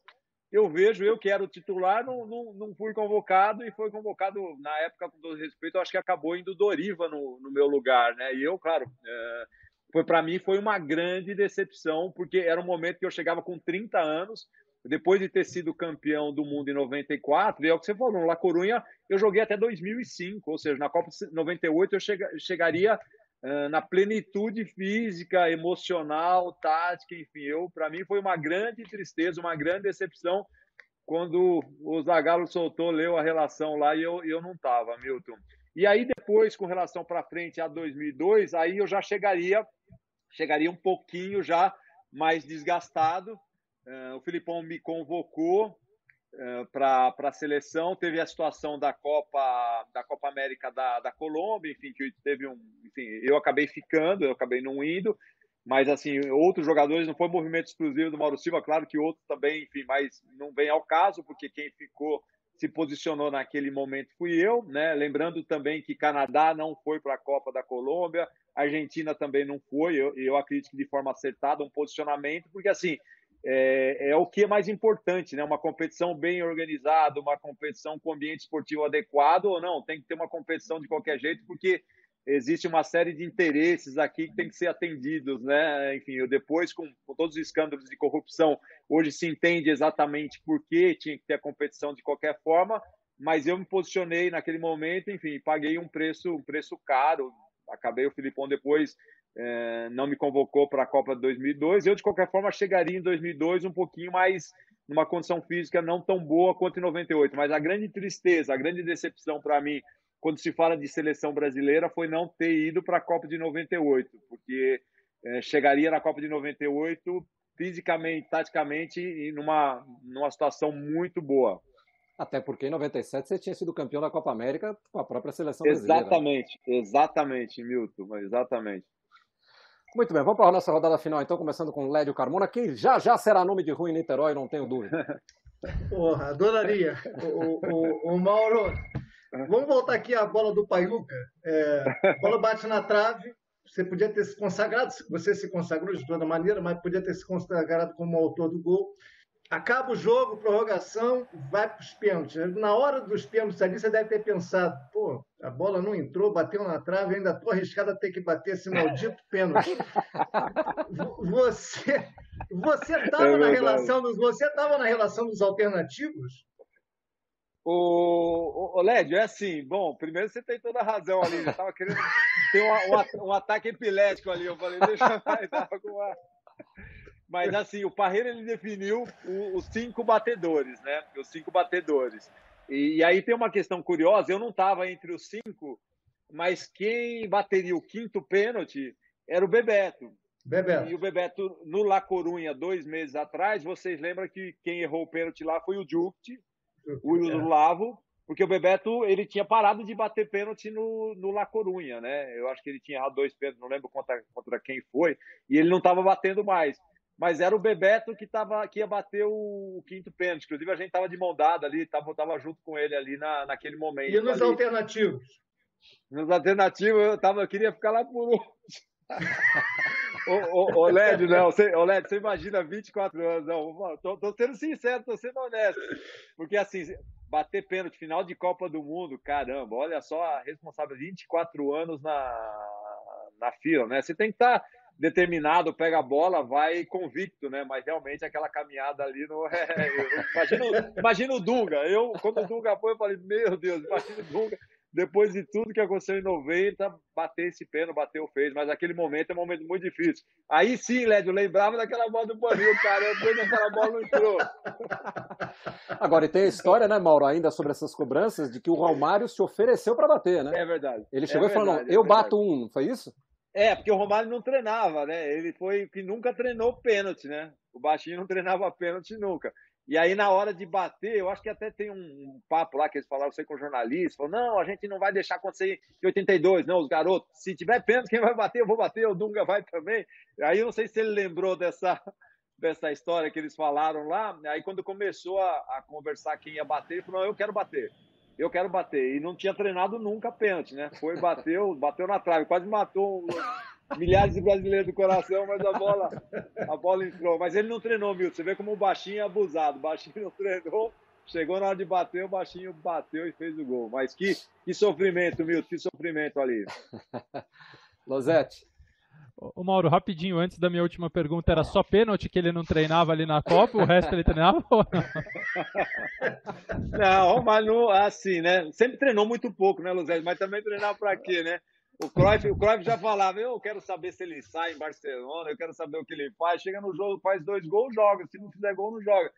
Speaker 3: eu vejo, eu que era o titular, não, não, não fui convocado e foi convocado, na época, com todo respeito, acho que acabou indo Doriva no, no meu lugar, né? E eu, claro, é, foi para mim foi uma grande decepção, porque era um momento que eu chegava com 30 anos, depois de ter sido campeão do mundo em 94, e é o que você falou, La Corunha eu joguei até 2005, ou seja, na Copa 98 eu chega, chegaria na plenitude física, emocional, tática, enfim, eu para mim foi uma grande tristeza, uma grande decepção quando o Zagallo soltou, leu a relação lá e eu, eu não estava, Milton. E aí depois, com relação para frente a 2002, aí eu já chegaria, chegaria um pouquinho já mais desgastado. O Filipão me convocou, para a seleção. Teve a situação da Copa da Copa América da, da Colômbia, enfim, que teve um, enfim, eu acabei ficando, eu acabei não indo, mas assim, outros jogadores não foi um movimento exclusivo do Mauro Silva, claro que outros também, enfim, mas não vem ao caso, porque quem ficou se posicionou naquele momento fui eu, né? Lembrando também que Canadá não foi para a Copa da Colômbia, Argentina também não foi, eu, eu acredito que de forma acertada, um posicionamento, porque assim, é, é, o que é mais importante, né? Uma competição bem organizada, uma competição com ambiente esportivo adequado ou não? Tem que ter uma competição de qualquer jeito, porque existe uma série de interesses aqui que tem que ser atendidos, né? Enfim, depois, com, com, todos os escândalos de corrupção, hoje se entende exatamente por que tinha que ter a competição de qualquer forma, mas eu me posicionei naquele momento, enfim, paguei um preço, um preço caro. Acabei o Filipão depois é, não me convocou para a Copa de 2002. Eu de qualquer forma chegaria em 2002 um pouquinho mais numa condição física não tão boa quanto em 98. Mas a grande tristeza, a grande decepção para mim quando se fala de seleção brasileira foi não ter ido para a Copa de 98, porque é, chegaria na Copa de 98 fisicamente, taticamente e numa, numa situação muito boa.
Speaker 2: Até porque em 97 você tinha sido campeão da Copa América com a própria seleção
Speaker 3: brasileira. Exatamente, exatamente, Milton, exatamente.
Speaker 2: Muito bem, vamos para a nossa rodada final então, começando com Lédio Carmona, que já já será nome de rua em Niterói, não tenho dúvida.
Speaker 4: Porra, adoraria. O, o, o, Mauro, vamos voltar aqui à bola do Paiuca. É, a bola bate na trave, você podia ter se consagrado, você se consagrou de toda maneira, mas podia ter se consagrado como autor do gol. Acaba o jogo, prorrogação, vai para os pênaltis. Na hora dos pênaltis ali, você deve ter pensado, pô, a bola não entrou, bateu na trave, ainda estou arriscado a ter que bater esse maldito pênalti. Você você estava é na relação dos você estava na relação dos alternativos?
Speaker 3: O, o, o Lédio, é assim, bom, primeiro você tem toda a razão ali, já estava querendo ter um, um, um, ataque epilético ali, eu falei, deixa eu dar uma... Mas assim, o Parreira ele definiu o, os cinco batedores, né? Os cinco batedores. E, e aí tem uma questão curiosa, eu não estava entre os cinco, mas quem bateria o quinto pênalti era o Bebeto. Bebeto. E o Bebeto, no La Corunha, dois meses atrás, vocês lembram que quem errou o pênalti lá foi o Jukt, o é. Lavo, porque o Bebeto ele tinha parado de bater pênalti no, no La Corunha, né? Eu acho que ele tinha errado dois pênaltis, não lembro contra, contra quem foi, e ele não estava batendo mais mas era o Bebeto que, tava, que ia bater o, o quinto pênalti. Inclusive, a gente estava de mão dada ali, estava tava junto com ele ali na, naquele momento.
Speaker 4: E nos
Speaker 3: ali.
Speaker 4: alternativos?
Speaker 3: Nos alternativos, eu, tava, eu queria ficar lá por último. ô, ô, ô, Lédio, não, você, ô, Lédio, você imagina 24 anos, não, tô, tô sendo sincero, tô sendo honesto, porque assim, bater pênalti, final de Copa do Mundo, caramba, olha só a responsabilidade, 24 anos na, na fila, né, você tem que estar, tá, determinado, pega a bola, vai convicto, né? Mas realmente aquela caminhada ali não é. Imagina, imagina o Dunga. Eu, quando o Dunga foi, eu falei, meu Deus, imagina o Dunga. Depois de tudo que aconteceu em 90, bater esse pênalti, bateu, fez. Mas aquele momento é um momento muito difícil. Aí sim, Lédio, lembrava daquela bola do Boninho, cara. Depois aquela bola não entrou.
Speaker 2: Agora, e tem a história, né, Mauro, ainda sobre essas cobranças, de que o Romário se ofereceu para bater, né?
Speaker 3: É verdade.
Speaker 2: Ele chegou
Speaker 3: é
Speaker 2: e falou: não, eu é bato um, não foi isso?
Speaker 3: É, porque o Romário não treinava, né? Ele foi que nunca treinou pênalti, né? O baixinho não treinava pênalti nunca. E aí, na hora de bater, eu acho que até tem um, papo lá que eles falaram, sei com jornalista, falou, não, a gente não vai deixar acontecer em 82, não, os garotos, se tiver pênalti, quem vai bater, eu vou bater, o Dunga vai também. Aí eu não sei se ele lembrou dessa, dessa história que eles falaram lá, aí quando começou a, a conversar quem ia bater, ele falou, não, eu quero bater eu quero bater. E não tinha treinado nunca pênalti, né? Foi, bateu, bateu na trave, quase matou milhares de brasileiros do coração, mas a bola, a bola entrou. Mas ele não treinou, Milton. Você vê como o baixinho é abusado. O baixinho não treinou, chegou na hora de bater, o baixinho bateu e fez o gol. Mas que, que sofrimento, Milton, que sofrimento ali.
Speaker 2: Losete.
Speaker 5: O Mauro, rapidinho, antes da minha última pergunta, era só pênalti que ele não treinava ali na Copa, o resto ele treinava ou
Speaker 3: não? Não, mas não, assim, né? Sempre treinou muito pouco, né, Luzete? Mas também treinava para quê, né? O Cruyff, o Cruyff já falava, eu quero saber se ele sai em Barcelona, eu quero saber o que ele faz. Chega no jogo, faz dois gols, joga. Se não fizer gol, não joga.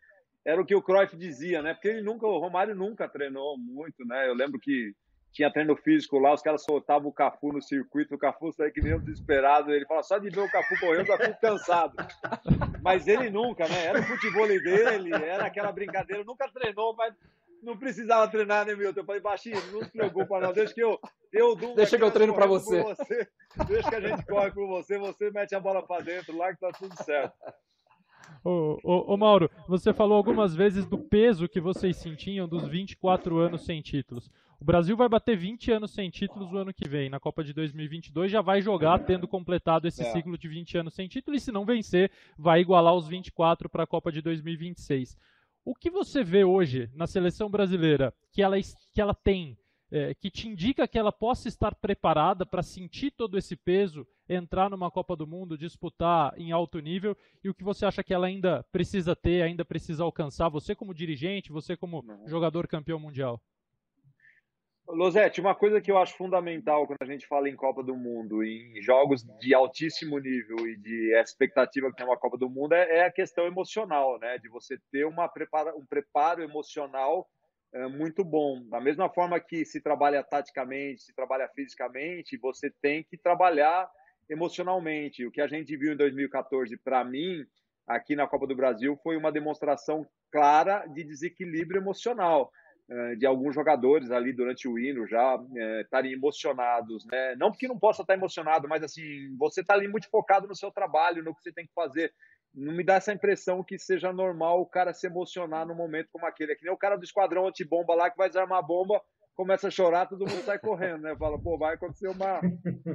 Speaker 3: Era o que o Cruyff dizia, né? Porque ele nunca, o Romário nunca treinou muito, né? Eu lembro que tinha treino físico lá, os caras soltavam o Cafu no circuito, o Cafu saía que nem um desesperado, ele fala, só de ver o Cafu correndo, eu fico cansado. Mas ele nunca, né? Era o futebol dele, era aquela brincadeira, nunca treinou, mas não precisava treinar, né, Milton? Eu falei, baixinho, não se preocupa não, deixa que eu... eu
Speaker 2: deixa que eu treino para você.
Speaker 3: você. Deixa que a gente corre por você, você mete a bola para dentro lá que tá tudo certo.
Speaker 5: Ô, ô, ô, Mauro, você falou algumas vezes do peso que vocês sentiam dos 24 anos sem títulos. O Brasil vai bater 20 anos sem títulos o ano que vem. Na Copa de 2022 já vai jogar tendo completado esse é. ciclo de 20 anos sem título e se não vencer, vai igualar os 24 para a Copa de 2026. O que você vê hoje na seleção brasileira que ela, que ela tem é, que te indica que ela possa estar preparada para sentir todo esse peso, entrar numa Copa do Mundo, disputar em alto nível, e o que você acha que ela ainda precisa ter, ainda precisa alcançar, você como dirigente, você como jogador campeão mundial?
Speaker 3: Losete, uma coisa que eu acho fundamental quando a gente fala em Copa do Mundo, em jogos de altíssimo nível e de expectativa que tem uma Copa do Mundo, é, é a questão emocional, né? De você ter uma prepara, um preparo emocional é, muito bom. Da mesma forma que se trabalha taticamente, se trabalha fisicamente, você tem que trabalhar emocionalmente. O que a gente viu em 2014, para mim, aqui na Copa do Brasil, foi uma demonstração clara de desequilíbrio emocional de alguns jogadores ali durante o hino já é, estarem emocionados, né? Não porque não possa estar emocionado, mas assim, você está ali muito focado no seu trabalho, no que você tem que fazer. Não me dá essa impressão que seja normal o cara se emocionar num momento como aquele. É que nem o cara do esquadrão antibomba lá que vai desarmar a bomba, começa a chorar, todo mundo sai correndo, né? Fala, pô, vai acontecer uma,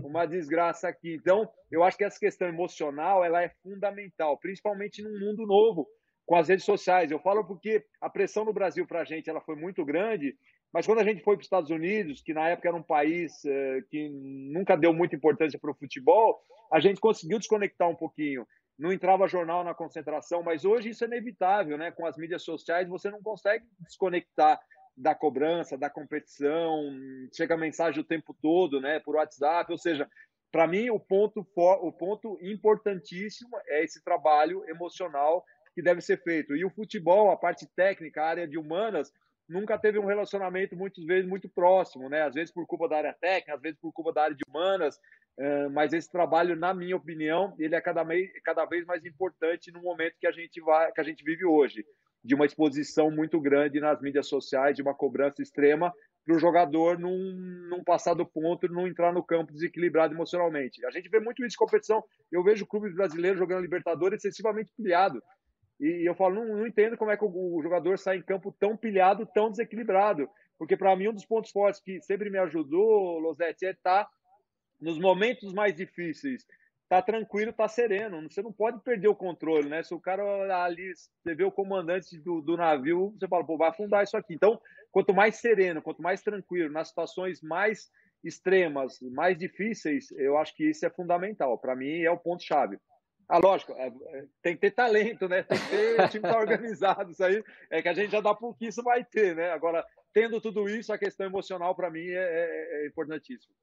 Speaker 3: uma desgraça aqui. Então, eu acho que essa questão emocional ela é fundamental, principalmente num mundo novo com as redes sociais. Eu falo porque a pressão no Brasil para a gente ela foi muito grande, mas quando a gente foi para os Estados Unidos, que na época era um país eh, que nunca deu muita importância para o futebol, a gente conseguiu desconectar um pouquinho. Não entrava jornal na concentração, mas hoje isso é inevitável, né? Com as mídias sociais você não consegue desconectar da cobrança, da competição, chega mensagem o tempo todo, né? Por WhatsApp, ou seja, para mim o ponto o ponto importantíssimo é esse trabalho emocional que deve ser feito. E o futebol, a parte técnica, a área de humanas, nunca teve um relacionamento muitas vezes muito próximo, né? Às vezes por culpa da área técnica, às vezes por culpa da área de humanas, mas esse trabalho, na minha opinião, ele é cada, vez, cada vez mais importante no momento que a gente vai, que a gente vive hoje, de uma exposição muito grande nas mídias sociais, de uma cobrança extrema para o jogador não, não passar do ponto, não entrar no campo desequilibrado emocionalmente. A gente vê muito isso em competição. Eu vejo clubes brasileiros jogando Libertadores excessivamente pilhado. E eu falo, não, não entendo como é que o, o, jogador sai em campo tão pilhado, tão desequilibrado. Porque para mim um dos pontos fortes que sempre me ajudou, Losetti, é estar tá nos momentos mais difíceis. Tá tranquilo, tá sereno. Você não pode perder o controle, né? Se o cara ali, você vê o comandante do, do navio, você fala, pô, vai afundar isso aqui. Então, quanto mais sereno, quanto mais tranquilo, nas situações mais extremas, mais difíceis, eu acho que isso é fundamental. Para mim, é o ponto-chave. Ah, lógico, é, é, tem que ter talento, né? Tem que ter time tá organizado, isso aí é que a gente já dá por que isso vai ter, né? Agora, tendo tudo isso, a questão emocional para mim é, é, é importantíssima.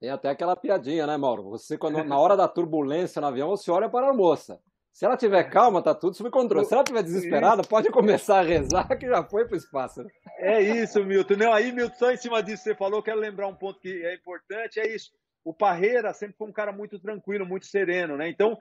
Speaker 2: Tem até aquela piadinha, né, Mauro? Você, quando, na hora da turbulência no avião, você olha para a moça. Se ela tiver calma, tá tudo sob controle. Se ela tiver desesperada, pode começar a rezar que já foi para o espaço. Né?
Speaker 3: É isso, Milton. Não, aí, Milton, só em cima disso que você falou, quero lembrar um ponto que é importante, é isso. O Parreira sempre foi um cara muito tranquilo, muito sereno, né? Então,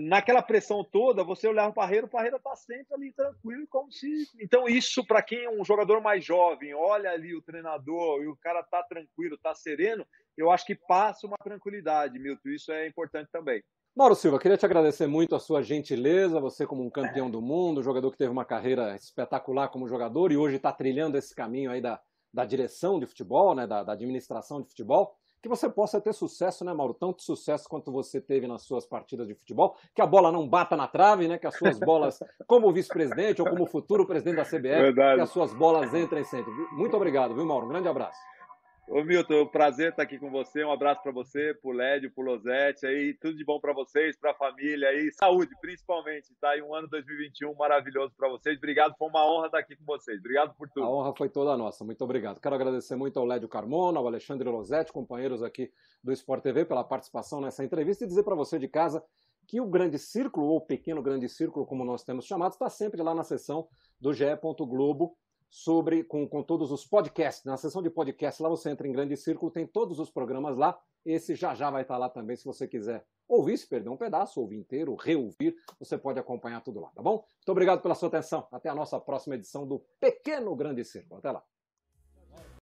Speaker 3: naquela pressão toda, você olhar o Parreira, o Parreira está sempre ali tranquilo, como se. Então, isso, para quem é um jogador mais jovem, olha ali o treinador e o cara está tranquilo, está sereno, eu acho que passa uma tranquilidade, Milton. Isso é importante também.
Speaker 2: Mauro Silva, queria te agradecer muito a sua gentileza, você como um campeão do mundo, jogador que teve uma carreira espetacular como jogador e hoje está trilhando esse caminho aí da, da direção de futebol, né, da, da administração de futebol que você possa ter sucesso, né, Mauro? Tanto sucesso quanto você teve nas suas partidas de futebol, que a bola não bata na trave, né? Que as suas bolas, como vice-presidente ou como futuro presidente da CBF, Verdade. que as suas bolas entrem sempre. Muito obrigado, viu, Mauro? Um grande abraço.
Speaker 3: Ô Milton, prazer estar aqui com você. Um abraço para você, pro Lédio, pro Losete aí, tudo de bom para vocês, para a família aí, saúde principalmente, tá? E um ano 2021 maravilhoso para vocês. Obrigado, foi uma honra estar aqui com vocês. Obrigado por tudo.
Speaker 2: A honra foi toda nossa. Muito obrigado. Quero agradecer muito ao Lédio Carmona, ao Alexandre Losete, companheiros aqui do Sport TV pela participação nessa entrevista e dizer para você de casa que o Grande Círculo, ou Pequeno Grande Círculo, como nós temos chamado, está sempre lá na seção do GE. Globo sobre com, com todos os podcasts. Na seção de podcast, lá você entra em Grande Círculo, tem todos os programas lá. Esse já já vai estar lá também, se você quiser ouvir, se perder um pedaço, ouvir inteiro, reouvir, você pode acompanhar tudo lá, tá bom? Muito obrigado pela sua atenção. Até a nossa próxima edição do Pequeno Grande Círculo. Até lá.